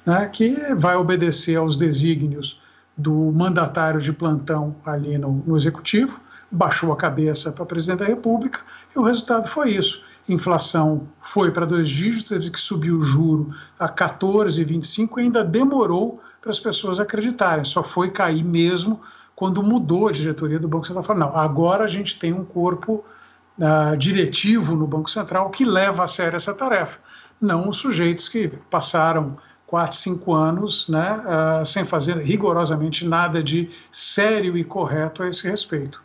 né, que vai obedecer aos desígnios do mandatário de plantão ali no, no executivo, baixou a cabeça para o presidente da República e o resultado foi isso. Inflação foi para dois dígitos, teve que subir o juro a 14,25 e ainda demorou para as pessoas acreditarem. Só foi cair mesmo quando mudou a diretoria do Banco Central. Falou, não, agora a gente tem um corpo uh, diretivo no Banco Central que leva a sério essa tarefa, não os sujeitos que passaram quatro, cinco anos né, uh, sem fazer rigorosamente nada de sério e correto a esse respeito.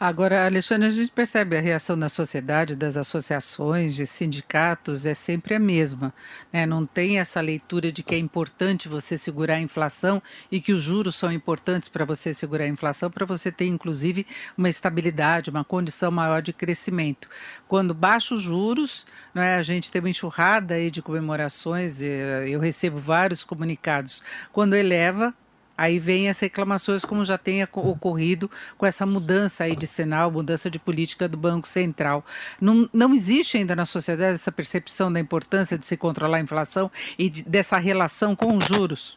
Agora, Alexandre, a gente percebe a reação da sociedade, das associações, de sindicatos, é sempre a mesma. Né? Não tem essa leitura de que é importante você segurar a inflação e que os juros são importantes para você segurar a inflação, para você ter, inclusive, uma estabilidade, uma condição maior de crescimento. Quando baixa os juros, não é, a gente tem uma enxurrada aí de comemorações, eu recebo vários comunicados. Quando eleva, Aí vem as reclamações, como já tem ocorrido com essa mudança aí de sinal, mudança de política do Banco Central. Não, não existe ainda na sociedade essa percepção da importância de se controlar a inflação e de, dessa relação com os juros?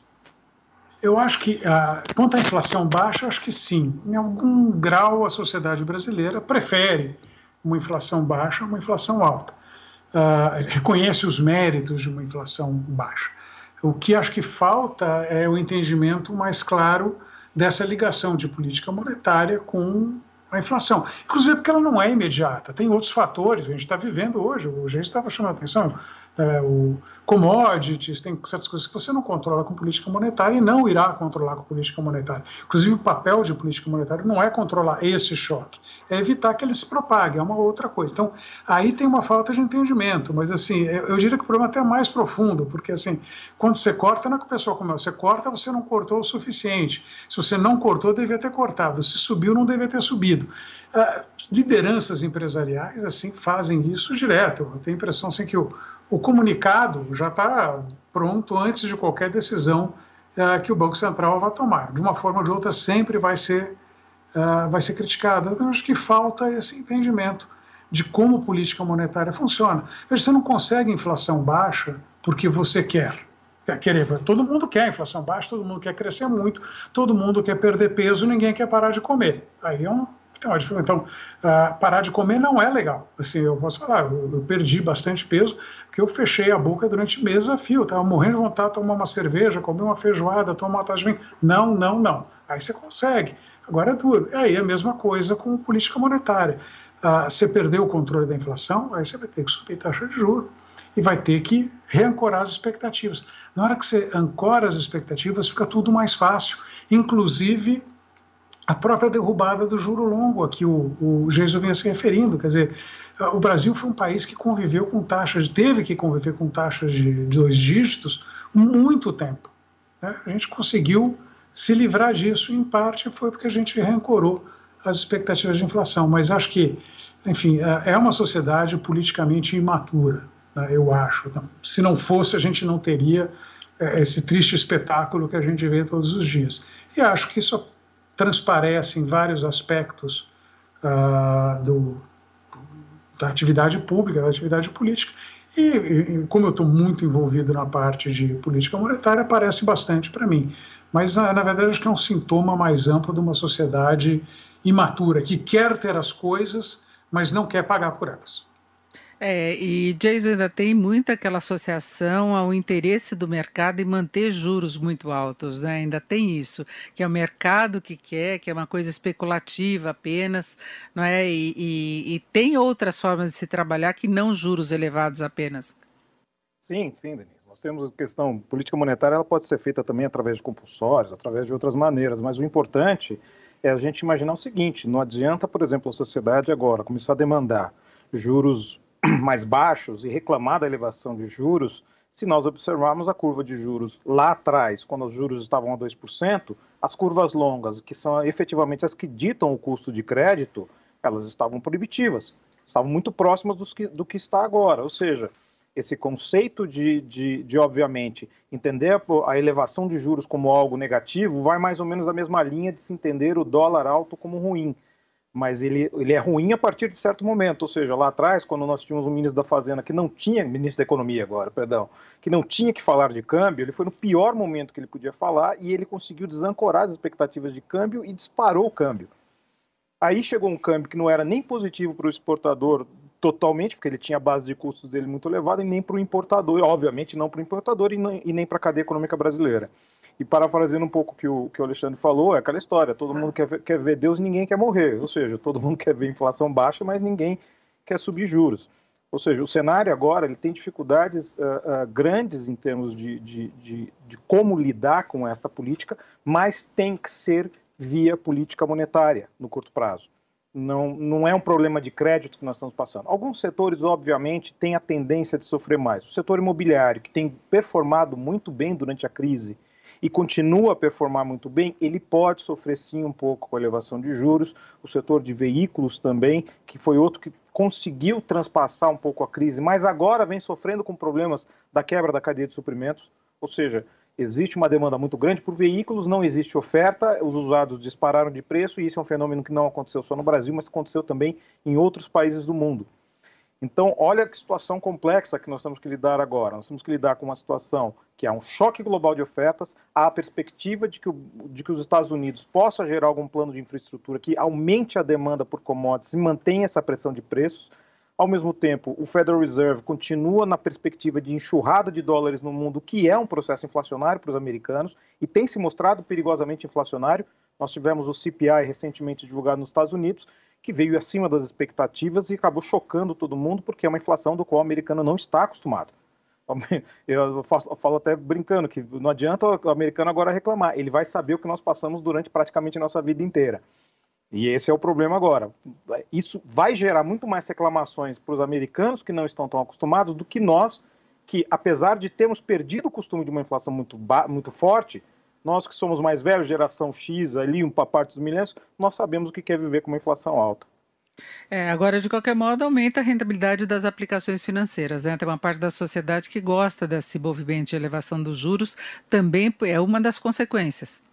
Eu acho que, ah, quanto à inflação baixa, acho que sim. Em algum grau, a sociedade brasileira prefere uma inflação baixa a uma inflação alta. Uh, reconhece os méritos de uma inflação baixa. O que acho que falta é o entendimento mais claro dessa ligação de política monetária com a inflação. Inclusive porque ela não é imediata, tem outros fatores, a gente está vivendo hoje, o gente estava chamando a atenção, é, o commodities, tem certas coisas que você não controla com política monetária e não irá controlar com política monetária. Inclusive, o papel de política monetária não é controlar esse choque, é evitar que ele se propague, é uma outra coisa. Então, aí tem uma falta de entendimento, mas assim, eu, eu diria que o problema é até mais profundo, porque assim, quando você corta, não é que o pessoal comeu, você corta, você não cortou o suficiente. Se você não cortou, devia ter cortado. Se subiu, não devia ter subido. Uh, lideranças empresariais assim fazem isso direto. Eu tenho a impressão assim, que o o comunicado já está pronto antes de qualquer decisão uh, que o Banco Central vai tomar. De uma forma ou de outra, sempre vai ser, uh, vai ser criticado. Então, acho que falta esse entendimento de como política monetária funciona. Veja, você não consegue inflação baixa porque você quer. Querer, todo mundo quer inflação baixa, todo mundo quer crescer muito, todo mundo quer perder peso, ninguém quer parar de comer. Aí é um então, então uh, parar de comer não é legal. Assim, eu posso falar, eu, eu, perdi bastante peso, porque eu fechei a boca durante meses a fio. Estava morrendo de vontade de tomar uma cerveja, comer uma feijoada, tomar uma taça de vinho. Não, não, não. Aí você consegue. Agora é duro. E aí a mesma coisa com política monetária. Uh, você perdeu o controle da inflação, aí você vai ter que subir taxa de juros. e vai ter que reancorar as expectativas. Na hora que você ancora as expectativas, fica tudo mais fácil, inclusive a própria derrubada do juro longo, a que o, o Jesus vinha se referindo. Quer dizer, o Brasil foi um país que conviveu com taxas, teve que conviver com taxas de dois dígitos muito tempo. Né? A gente conseguiu se livrar disso, em parte foi porque a gente reancorou as expectativas de inflação. Mas acho que, enfim, é, é uma sociedade politicamente imatura, né, eu acho. Então, se não fosse, a gente não teria é, esse triste espetáculo que a gente vê todos os dias. E acho que isso transparece em vários aspectos uh, do, da atividade pública, da atividade política. E, e como eu estou muito envolvido na parte de política monetária, aparece bastante para mim. Mas, na, na verdade, acho que é um sintoma mais amplo de uma sociedade imatura, que quer ter as coisas, mas não quer pagar por elas. É, e Jason ainda tem muita aquela associação ao interesse do mercado em manter juros muito altos, né? Ainda tem isso, que é o mercado que quer, que é uma coisa especulativa apenas, não é? E, e, e tem outras formas de se trabalhar que não juros elevados apenas. Sim, sim, Denise. Nós temos a questão política monetária, ela pode ser feita também através de compulsórios, através de outras maneiras, mas o importante é a gente imaginar o seguinte: não adianta, por exemplo, a sociedade agora começar a demandar juros mais baixos e reclamar da elevação de juros, se nós observarmos a curva de juros lá atrás, quando os juros estavam a 2%, as curvas longas, que são efetivamente as que ditam o custo de crédito, elas estavam proibitivas, estavam muito próximas do que, do que está agora. Ou seja, esse conceito de, de, de obviamente, entender a, a, elevação de juros como algo negativo vai mais ou menos a mesma linha de se entender o dólar alto como ruim mas ele, ele é ruim a partir de certo momento, ou seja, lá atrás, quando nós tínhamos um ministro da Fazenda que não tinha, ministro da Economia agora, perdão, que não tinha que falar de câmbio, ele foi no pior momento que ele podia falar e ele conseguiu desancorar as expectativas de câmbio e disparou o câmbio. Aí chegou um câmbio que não era nem positivo para o exportador totalmente, porque ele tinha a base de custos dele muito elevada, e nem para o importador, obviamente não para o importador e, nem para a cadeia econômica brasileira. E parafraseando um pouco que o que o Alexandre falou, é aquela história: todo mundo quer ver, quer ver Deus ninguém quer morrer. Ou seja, todo mundo quer ver inflação baixa, mas ninguém quer subir juros. Ou seja, o cenário agora ele tem dificuldades uh, uh, grandes em termos de, de, de, de, como lidar com esta política, mas tem que ser via política monetária no curto prazo. Não, não é um problema de crédito que nós estamos passando. Alguns setores, obviamente, têm a tendência de sofrer mais. O setor imobiliário, que tem performado muito bem durante a crise, e continua a performar muito bem, ele pode sofrer sim um pouco com a elevação de juros. O setor de veículos também, que foi outro que conseguiu transpassar um pouco a crise, mas agora vem sofrendo com problemas da quebra da cadeia de suprimentos, ou seja, existe uma demanda muito grande por veículos, não existe oferta, os usados dispararam de preço e isso é um fenômeno que não aconteceu só no Brasil, mas aconteceu também em outros países do mundo. Então, olha que situação complexa que nós temos que lidar agora. Nós temos que lidar com uma situação que há um choque global de ofertas, há a perspectiva de que, o, de que os Estados Unidos possa gerar algum plano de infraestrutura que aumente a demanda por commodities e mantenha essa pressão de preços. Ao mesmo tempo, o Federal Reserve continua na perspectiva de enxurrada de dólares no mundo, que é um processo inflacionário para os americanos e tem se mostrado perigosamente inflacionário. Nós tivemos o CPI recentemente divulgado nos Estados Unidos, que veio acima das expectativas e acabou chocando todo mundo, porque é uma inflação do qual o americano não está acostumado. Eu falo até brincando que não adianta o americano agora reclamar, ele vai saber o que nós passamos durante praticamente a nossa vida inteira. E esse é o problema agora. Isso vai gerar muito mais reclamações para os americanos que não estão tão acostumados do que nós, que apesar de termos perdido o costume de uma inflação muito, muito forte, nós que somos mais velhos, geração X, ali, uma parte dos milênios, nós sabemos o que quer viver com uma inflação alta. É, agora, de qualquer modo, aumenta a rentabilidade das aplicações financeiras. Né? Tem uma parte da sociedade que gosta desse movimento de elevação dos juros, também é uma das consequências.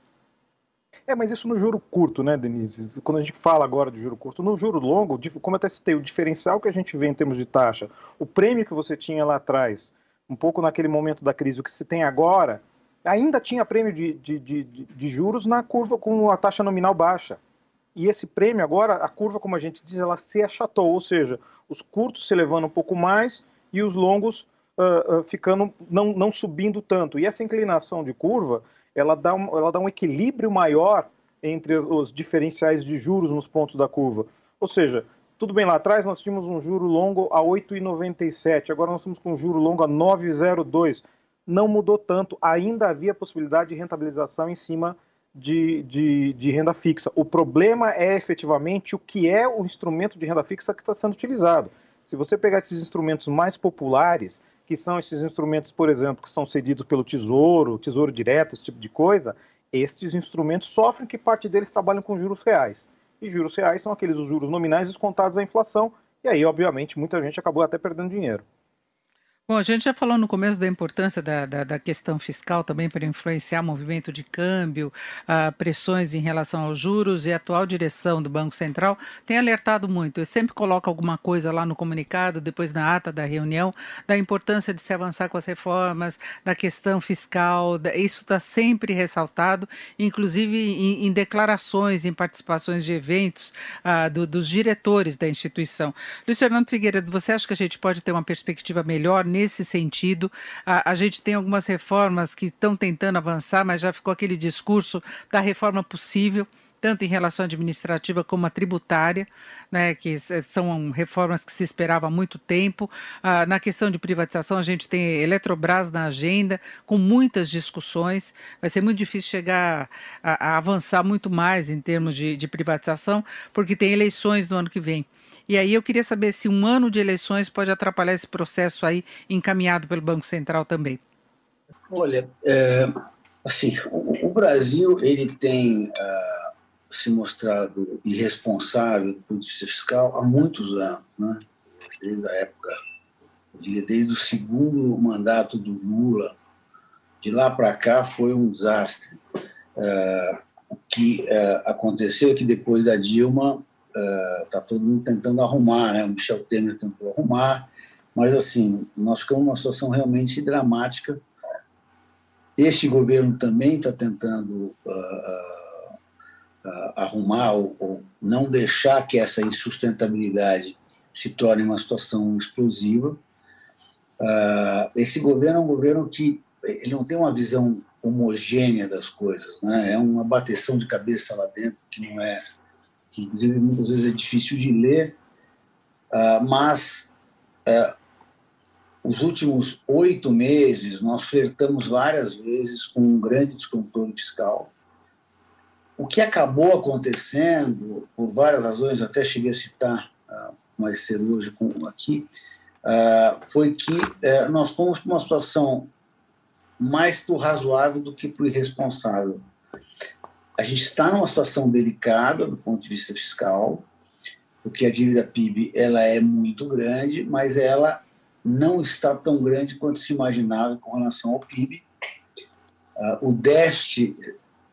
É, mas isso no juro curto, né, Denise? Quando a gente fala agora de juro curto, no juro longo, como até citei, o diferencial que a gente vê em termos de taxa, o prêmio que você tinha lá atrás, um pouco naquele momento da crise, o que se tem agora, ainda tinha prêmio de, de, de, de, juros na curva com a taxa nominal baixa. E esse prêmio agora, a curva, como a gente diz, ela se achatou, ou seja, os curtos se elevando um pouco mais e os longos uh, uh, ficando não, não subindo tanto. E essa inclinação de curva, ela dá um, ela dá um equilíbrio maior entre os, os diferenciais de juros nos pontos da curva. Ou seja, Tudo bem, lá atrás nós tínhamos um juro longo a 8,97, agora nós estamos com um juro longo a 9,02. Não mudou tanto, ainda havia possibilidade de rentabilização em cima de, de, de, renda fixa. O problema é efetivamente o que é o instrumento de renda fixa que está sendo utilizado. Se você pegar esses instrumentos mais populares, que são esses instrumentos, por exemplo, que são cedidos pelo Tesouro, Tesouro Direto, esse tipo de coisa, estes instrumentos sofrem que parte deles trabalham com juros reais. E juros reais são aqueles os juros nominais descontados da inflação, e aí, obviamente, muita gente acabou até perdendo dinheiro. Bom, a gente já falou no começo da importância da, da, da questão fiscal também para influenciar movimento de câmbio, uh, pressões em relação aos juros e a atual direção do Banco Central tem alertado muito. Eu sempre coloco alguma coisa lá no comunicado, depois na ata da reunião, da importância de se avançar com as reformas, da questão fiscal. Da, isso está sempre ressaltado, inclusive em, em, declarações, em participações de eventos uh, do, dos diretores da instituição. Luiz Fernando Figueiredo, você acha que a gente pode ter uma perspectiva melhor nesse sentido. A, a gente tem algumas reformas que estão tentando avançar, mas já ficou aquele discurso da reforma possível tanto em relação administrativa como a tributária, né, que são reformas que se esperava há muito tempo. Ah, na questão de privatização, a gente tem Eletrobras na agenda, com muitas discussões. Vai ser muito difícil chegar a, a avançar muito mais em termos de, de privatização, porque tem eleições no ano que vem. E aí eu queria saber se um ano de eleições pode atrapalhar esse processo aí encaminhado pelo Banco Central também. Olha, é, assim, o, o, Brasil ele tem uh, se mostrado irresponsável do ponto de vista fiscal há muitos anos, né? desde a época, eu diria, desde o segundo mandato do Lula, de lá para cá foi um desastre. Uh, o que uh, aconteceu é que depois da Dilma está uh, todo mundo tentando arrumar, né? O Michel Temer tentou arrumar, mas assim nós ficamos numa situação realmente dramática. Este governo também está tentando uh, uh, arrumar ou, ou, não deixar que essa insustentabilidade se torne uma situação explosiva. esse governo é um governo que ele não tem uma visão homogênea das coisas, né? É uma bateção de cabeça lá dentro que não é que inclusive muitas vezes é difícil de ler, uh, mas uh, os últimos oito meses nós flertamos várias vezes com um grande descontrole fiscal. O que acabou acontecendo, por várias razões, até cheguei a citar uh, mais cedo hoje aqui, foi que uh, nós fomos para uma situação mais para o razoável do que para o irresponsável a gente está numa situação delicada do ponto de vista fiscal, porque a dívida PIB ela é muito grande, mas ela não está tão grande quanto se imaginava com relação ao PIB. Uh, o déficit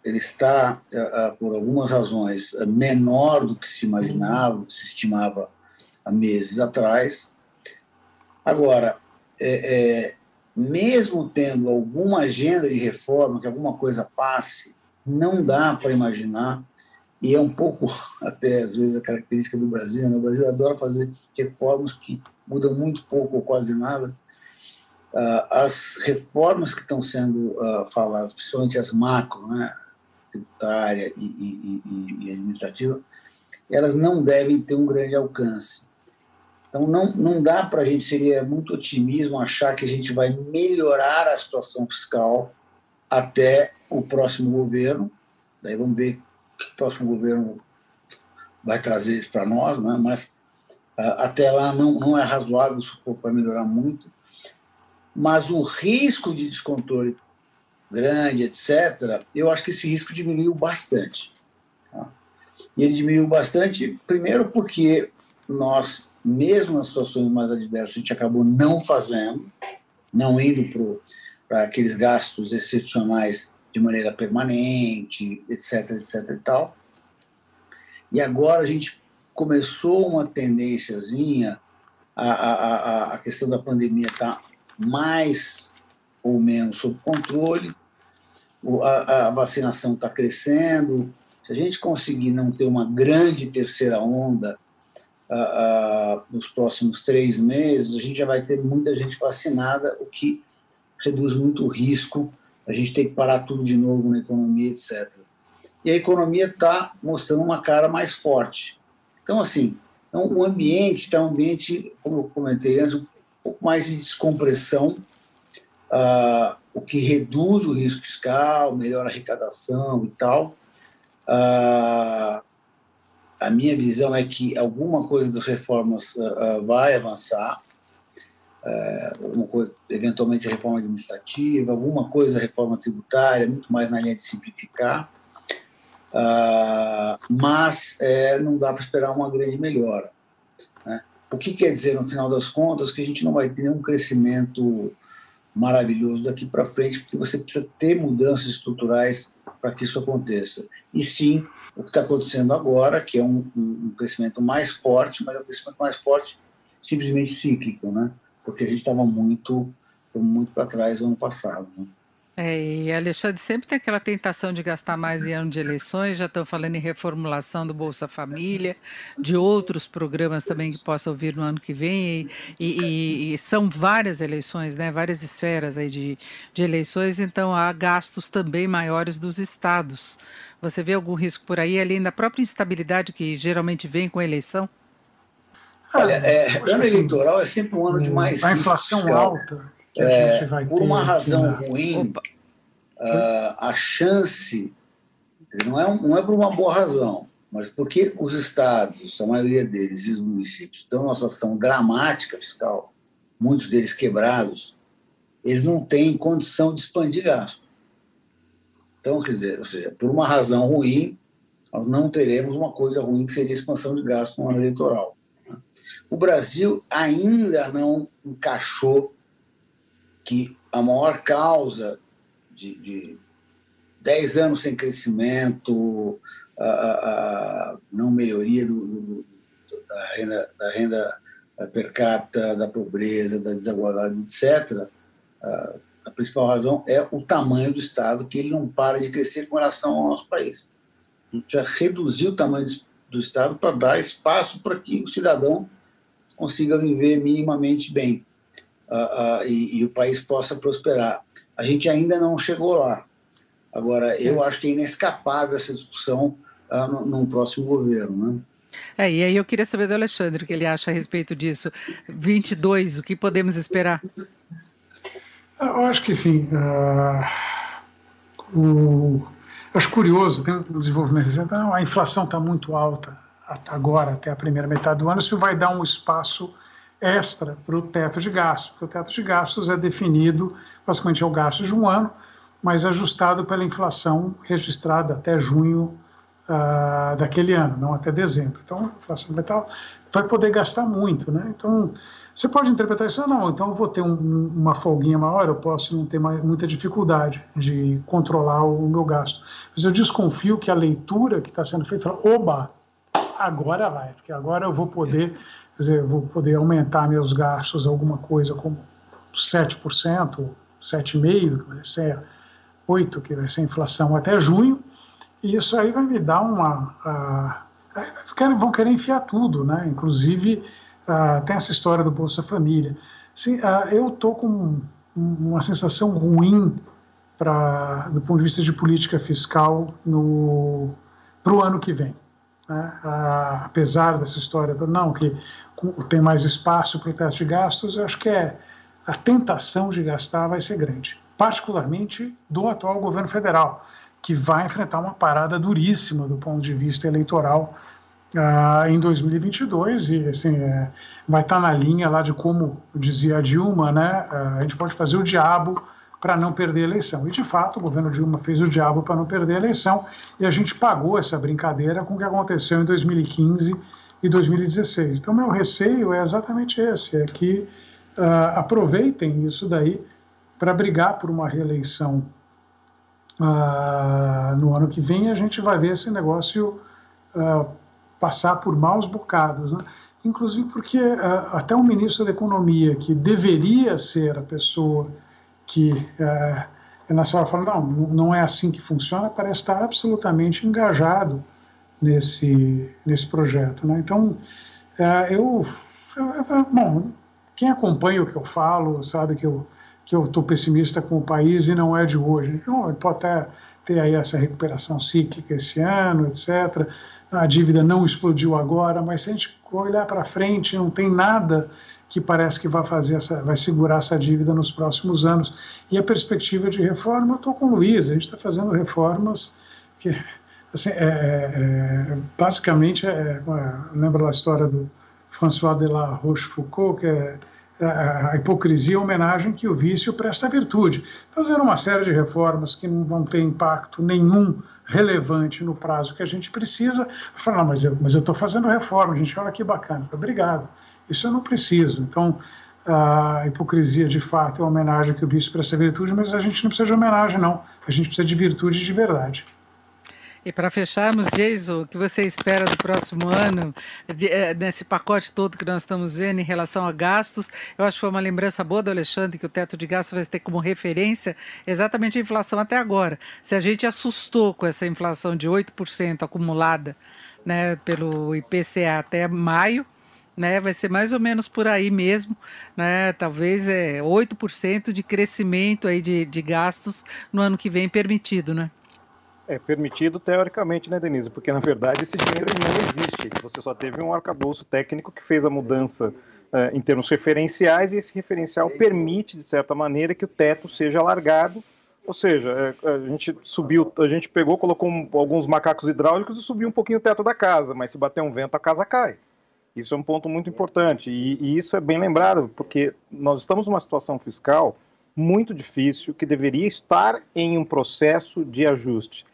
ele está, uh, por algumas razões, menor do que se imaginava, do que se estimava há meses atrás. Agora, é, é, mesmo tendo alguma agenda de reforma, que alguma coisa passe, não dá para imaginar, e é um pouco, até às vezes, a característica do Brasil. Né? O Brasil adora fazer reformas que mudam muito pouco ou quase nada. Uh, as reformas que estão sendo uh, faladas, principalmente as macro, né? tributária e, e, e, e administrativa, elas não devem ter um grande alcance. Então, não, não dá para a gente, seria muito otimismo achar que a gente vai melhorar a situação fiscal até o próximo governo. Daí vamos ver o que o próximo governo vai trazer isso para nós, né? mas até lá não, não é razoável supor para melhorar muito. Mas o risco de descontrole grande, etc., eu acho que esse risco diminuiu bastante. Tá? E ele diminuiu bastante, primeiro porque nós, mesmo nas situações mais adversas, a gente acabou não fazendo, não indo para aqueles gastos excepcionais de maneira permanente, etc, etc e tal. E agora a gente começou uma tendênciazinha, a, a, a questão da pandemia está mais ou menos sob controle, a, a vacinação está crescendo. Se a gente conseguir não ter uma grande terceira onda nos próximos três meses, a gente já vai ter muita gente vacinada, o que reduz muito o risco a gente tem que parar tudo de novo na economia, etc. E a economia está mostrando uma cara mais forte. Então, assim, o ambiente está um ambiente, como eu comentei antes, um pouco mais de descompressão, uh, o que reduz o risco fiscal, melhora a arrecadação e tal. Uh, a minha visão é que alguma coisa das reformas uh, vai avançar, coisa, eventualmente reforma administrativa, alguma coisa reforma tributária, muito mais na linha de simplificar, uh, mas é, não dá para esperar uma grande melhora. Né? O que quer dizer, no final das contas, que a gente não vai ter nenhum crescimento maravilhoso daqui para frente, porque você precisa ter mudanças estruturais para que isso aconteça. E sim, o que está acontecendo agora, que é um, um, crescimento mais forte, mas é um crescimento mais forte simplesmente cíclico, né? Porque a gente estava muito, muito para trás no ano passado. Né? É, e Alexandre sempre tem aquela tentação de gastar mais em ano de eleições, já estão falando em reformulação do Bolsa Família, de outros programas também que possam vir no ano que vem, e, e, e são várias eleições, né, várias esferas aí de, de eleições, então há gastos também maiores dos estados. Você vê algum risco por aí, além da própria instabilidade que geralmente vem com a eleição? Olha, é, ano assim, eleitoral é sempre um ano de mais. A inflação fiscal. alta que a é, gente vai por ter. Por uma razão na... ruim, uh, a chance. Não, é, não é por uma boa razão, mas porque os estados, a maioria deles e os municípios, estão numa situação dramática fiscal, muitos deles quebrados, eles não têm condição de expandir gasto. Então, quer dizer, ou seja, por uma razão ruim, nós não teremos uma coisa ruim que seria a expansão de gasto no ano eleitoral. O Brasil ainda não encaixou que a maior causa de, de 10 anos sem crescimento, a, a, a não melhoria do, do, da, renda, da renda per capita, da pobreza, da desigualdade, etc., a, principal razão é o tamanho do Estado, que ele não para de crescer com relação ao nosso país. A gente precisa reduzir o tamanho do Estado para dar espaço para que o cidadão consiga viver minimamente bem uh, uh, e, e, o país possa prosperar. A gente ainda não chegou lá. Agora, eu acho que é inescapável essa discussão uh, no, num próximo governo, né? É, e aí eu queria saber do Alexandre o que ele acha a respeito disso. 22, o que podemos esperar? Eu acho que, enfim, uh, o, acho curioso, tem um desenvolvimento recente, a inflação está muito alta agora, até a primeira metade do ano, isso vai dar um espaço extra para o teto de gastos, porque o teto de gastos é definido, basicamente é o gasto de um ano, mas ajustado pela inflação registrada até junho uh, daquele ano, não até dezembro. Então, a inflação metal vai poder gastar muito, né? Então, você pode interpretar isso, não, então eu vou ter um, uma folguinha maior, eu posso não ter mais, muita dificuldade de controlar o, o meu gasto. Mas eu desconfio que a leitura que está sendo feita, oba, agora vai, porque agora eu vou poder Quer dizer, vou poder aumentar meus gastos alguma coisa como 7%, 7,5%, que vai ser 8%, que vai ser a inflação até junho, e isso aí vai me dar uma... Vão querer enfiar tudo, né? Inclusive, uh, tem essa história do Bolsa Família. Assim, uh, eu estou com uma sensação ruim pra, do ponto de vista de política fiscal para o ano que vem. Né? apesar dessa história, não, que tem mais espaço para o teste de gastos, eu acho que é, a tentação de gastar vai ser grande, particularmente do atual governo federal, que vai enfrentar uma parada duríssima do ponto de vista eleitoral uh, em 2022 e assim, é, vai estar tá na linha lá de como dizia a Dilma, né, uh, a gente pode fazer o diabo para não perder a eleição. E, de fato, o governo Dilma fez o diabo para não perder a eleição e a gente pagou essa brincadeira com o que aconteceu em 2015 e 2016. Então, meu receio é exatamente esse, é que uh, aproveitem isso daí para brigar por uma reeleição uh, no ano que vem a gente vai ver esse negócio uh, passar por maus bocados. Né? Inclusive porque até o ministro da Economia, que deveria ser a pessoa que uh, na senhora fala, não, não é assim que funciona, parece estar absolutamente engajado nesse, nesse projeto. Né? Então, é, eu, eu, bom, quem acompanha o que eu falo sabe que eu que eu estou pessimista com o país e não é de hoje. Então, pode até ter aí essa recuperação cíclica esse ano, etc. a dívida não explodiu agora, mas se a gente olhar para frente, não tem nada que parece que vai fazer essa, vai segurar essa dívida nos próximos anos. E a perspectiva de reforma, eu estou com o Luiz, a gente está fazendo reformas que, assim, é, é, é basicamente, é, lembra a história do François de la Rochefoucauld, que é, é a hipocrisia, a homenagem que o vício presta à virtude. Fazendo uma série de reformas que não vão ter impacto nenhum relevante no prazo que a gente precisa. Não, mas eu estou fazendo reforma, gente, olha que bacana. Obrigado. Isso eu não preciso. Então, a hipocrisia, de fato, é uma homenagem que o bispo presta virtude, mas a gente não precisa de homenagem, não. A gente precisa de virtude de verdade. E para fecharmos, Jason, o que você espera do próximo ano, de, é, nesse pacote todo que nós estamos vendo em relação a gastos? Eu acho que foi uma lembrança boa do Alexandre que o teto de gastos vai ter como referência exatamente a inflação até agora. Se a gente assustou com essa inflação de 8% acumulada né, pelo IPCA até maio, né? Vai ser mais ou menos por aí mesmo, né? Talvez é 8% de crescimento aí de, de gastos no ano que vem permitido, né? É permitido teoricamente, né, Denise? Porque na verdade esse dinheiro não existe. Você só teve um arcabouço técnico que fez a mudança uh, em termos referenciais e esse referencial permite, de certa maneira, que o teto seja alargado. Ou seja, é, a gente subiu, a gente pegou, colocou um, alguns macacos hidráulicos e subiu um pouquinho o teto da casa, mas se bater um vento a casa cai. Isso é um ponto muito importante e, e isso é bem lembrado, porque nós estamos numa situação fiscal muito difícil que deveria estar em um processo de ajuste.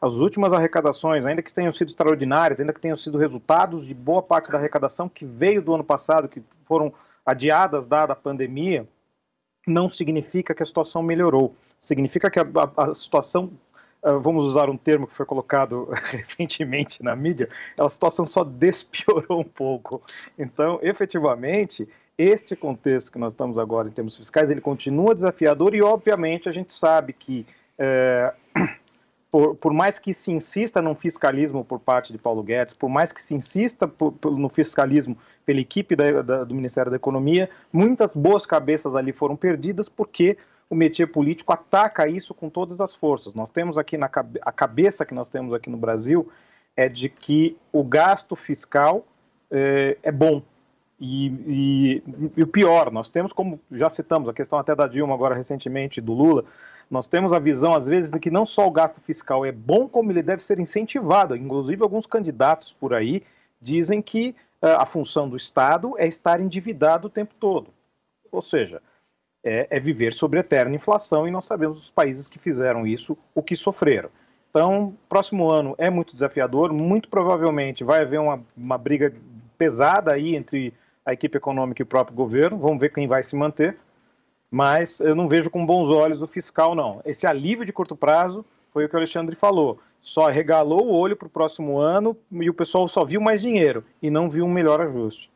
As últimas arrecadações, ainda que tenham sido extraordinárias, ainda que tenham sido resultados de boa parte da arrecadação que veio do ano passado, que foram adiadas dada a pandemia, não significa que a situação melhorou. Significa que a, a, a situação ah, vamos usar um termo que foi colocado recentemente na mídia, a situação só despiorou um pouco. Então, efetivamente, este contexto que nós estamos agora em termos fiscais, ele continua desafiador e, obviamente, a gente sabe que, é, por, por, mais que se insista num fiscalismo por parte de Paulo Guedes, por mais que se insista por, por, no fiscalismo pela equipe da, da, do Ministério da Economia, muitas boas cabeças ali foram perdidas porque o métier político ataca isso com todas as forças. Nós temos aqui na a cabeça que nós temos aqui no Brasil é de que o gasto fiscal é, é bom. E, e, e, o pior, nós temos, como já citamos, a questão até da Dilma agora recentemente, do Lula, nós temos a visão, às vezes, de que não só o gasto fiscal é bom, como ele deve ser incentivado. Inclusive, alguns candidatos por aí dizem que uh, a função do Estado é estar endividado o tempo todo. Ou seja, é, é viver sobre eterna inflação e nós sabemos os países que fizeram isso, o que sofreram. Então, próximo ano é muito desafiador, muito provavelmente vai haver uma, uma briga pesada aí entre a equipe econômica e o próprio governo, vamos ver quem vai se manter, mas eu não vejo com bons olhos o fiscal, não. Esse alívio de curto prazo foi o que o Alexandre falou, só regalou o olho para o próximo ano e o pessoal só viu mais dinheiro e não viu um melhor ajuste.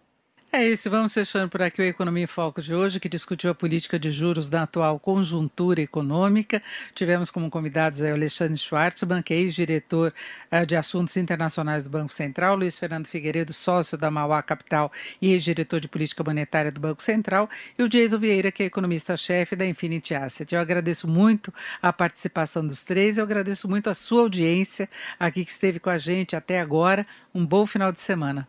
É isso, vamos fechando por aqui o Economia em Foco de hoje, que discutiu a política de juros da atual conjuntura econômica. Tivemos como convidados o Alexandre Schwartzman, que é ex-diretor uh, de Assuntos Internacionais do Banco Central, Luiz Fernando Figueiredo, sócio da Mauá Capital e ex-diretor de Política Monetária do Banco Central, e o Jason Vieira, que é economista-chefe da Infinity Asset. Eu agradeço muito a participação dos três, eu agradeço muito a sua audiência aqui que esteve com a gente até agora. Um bom final de semana.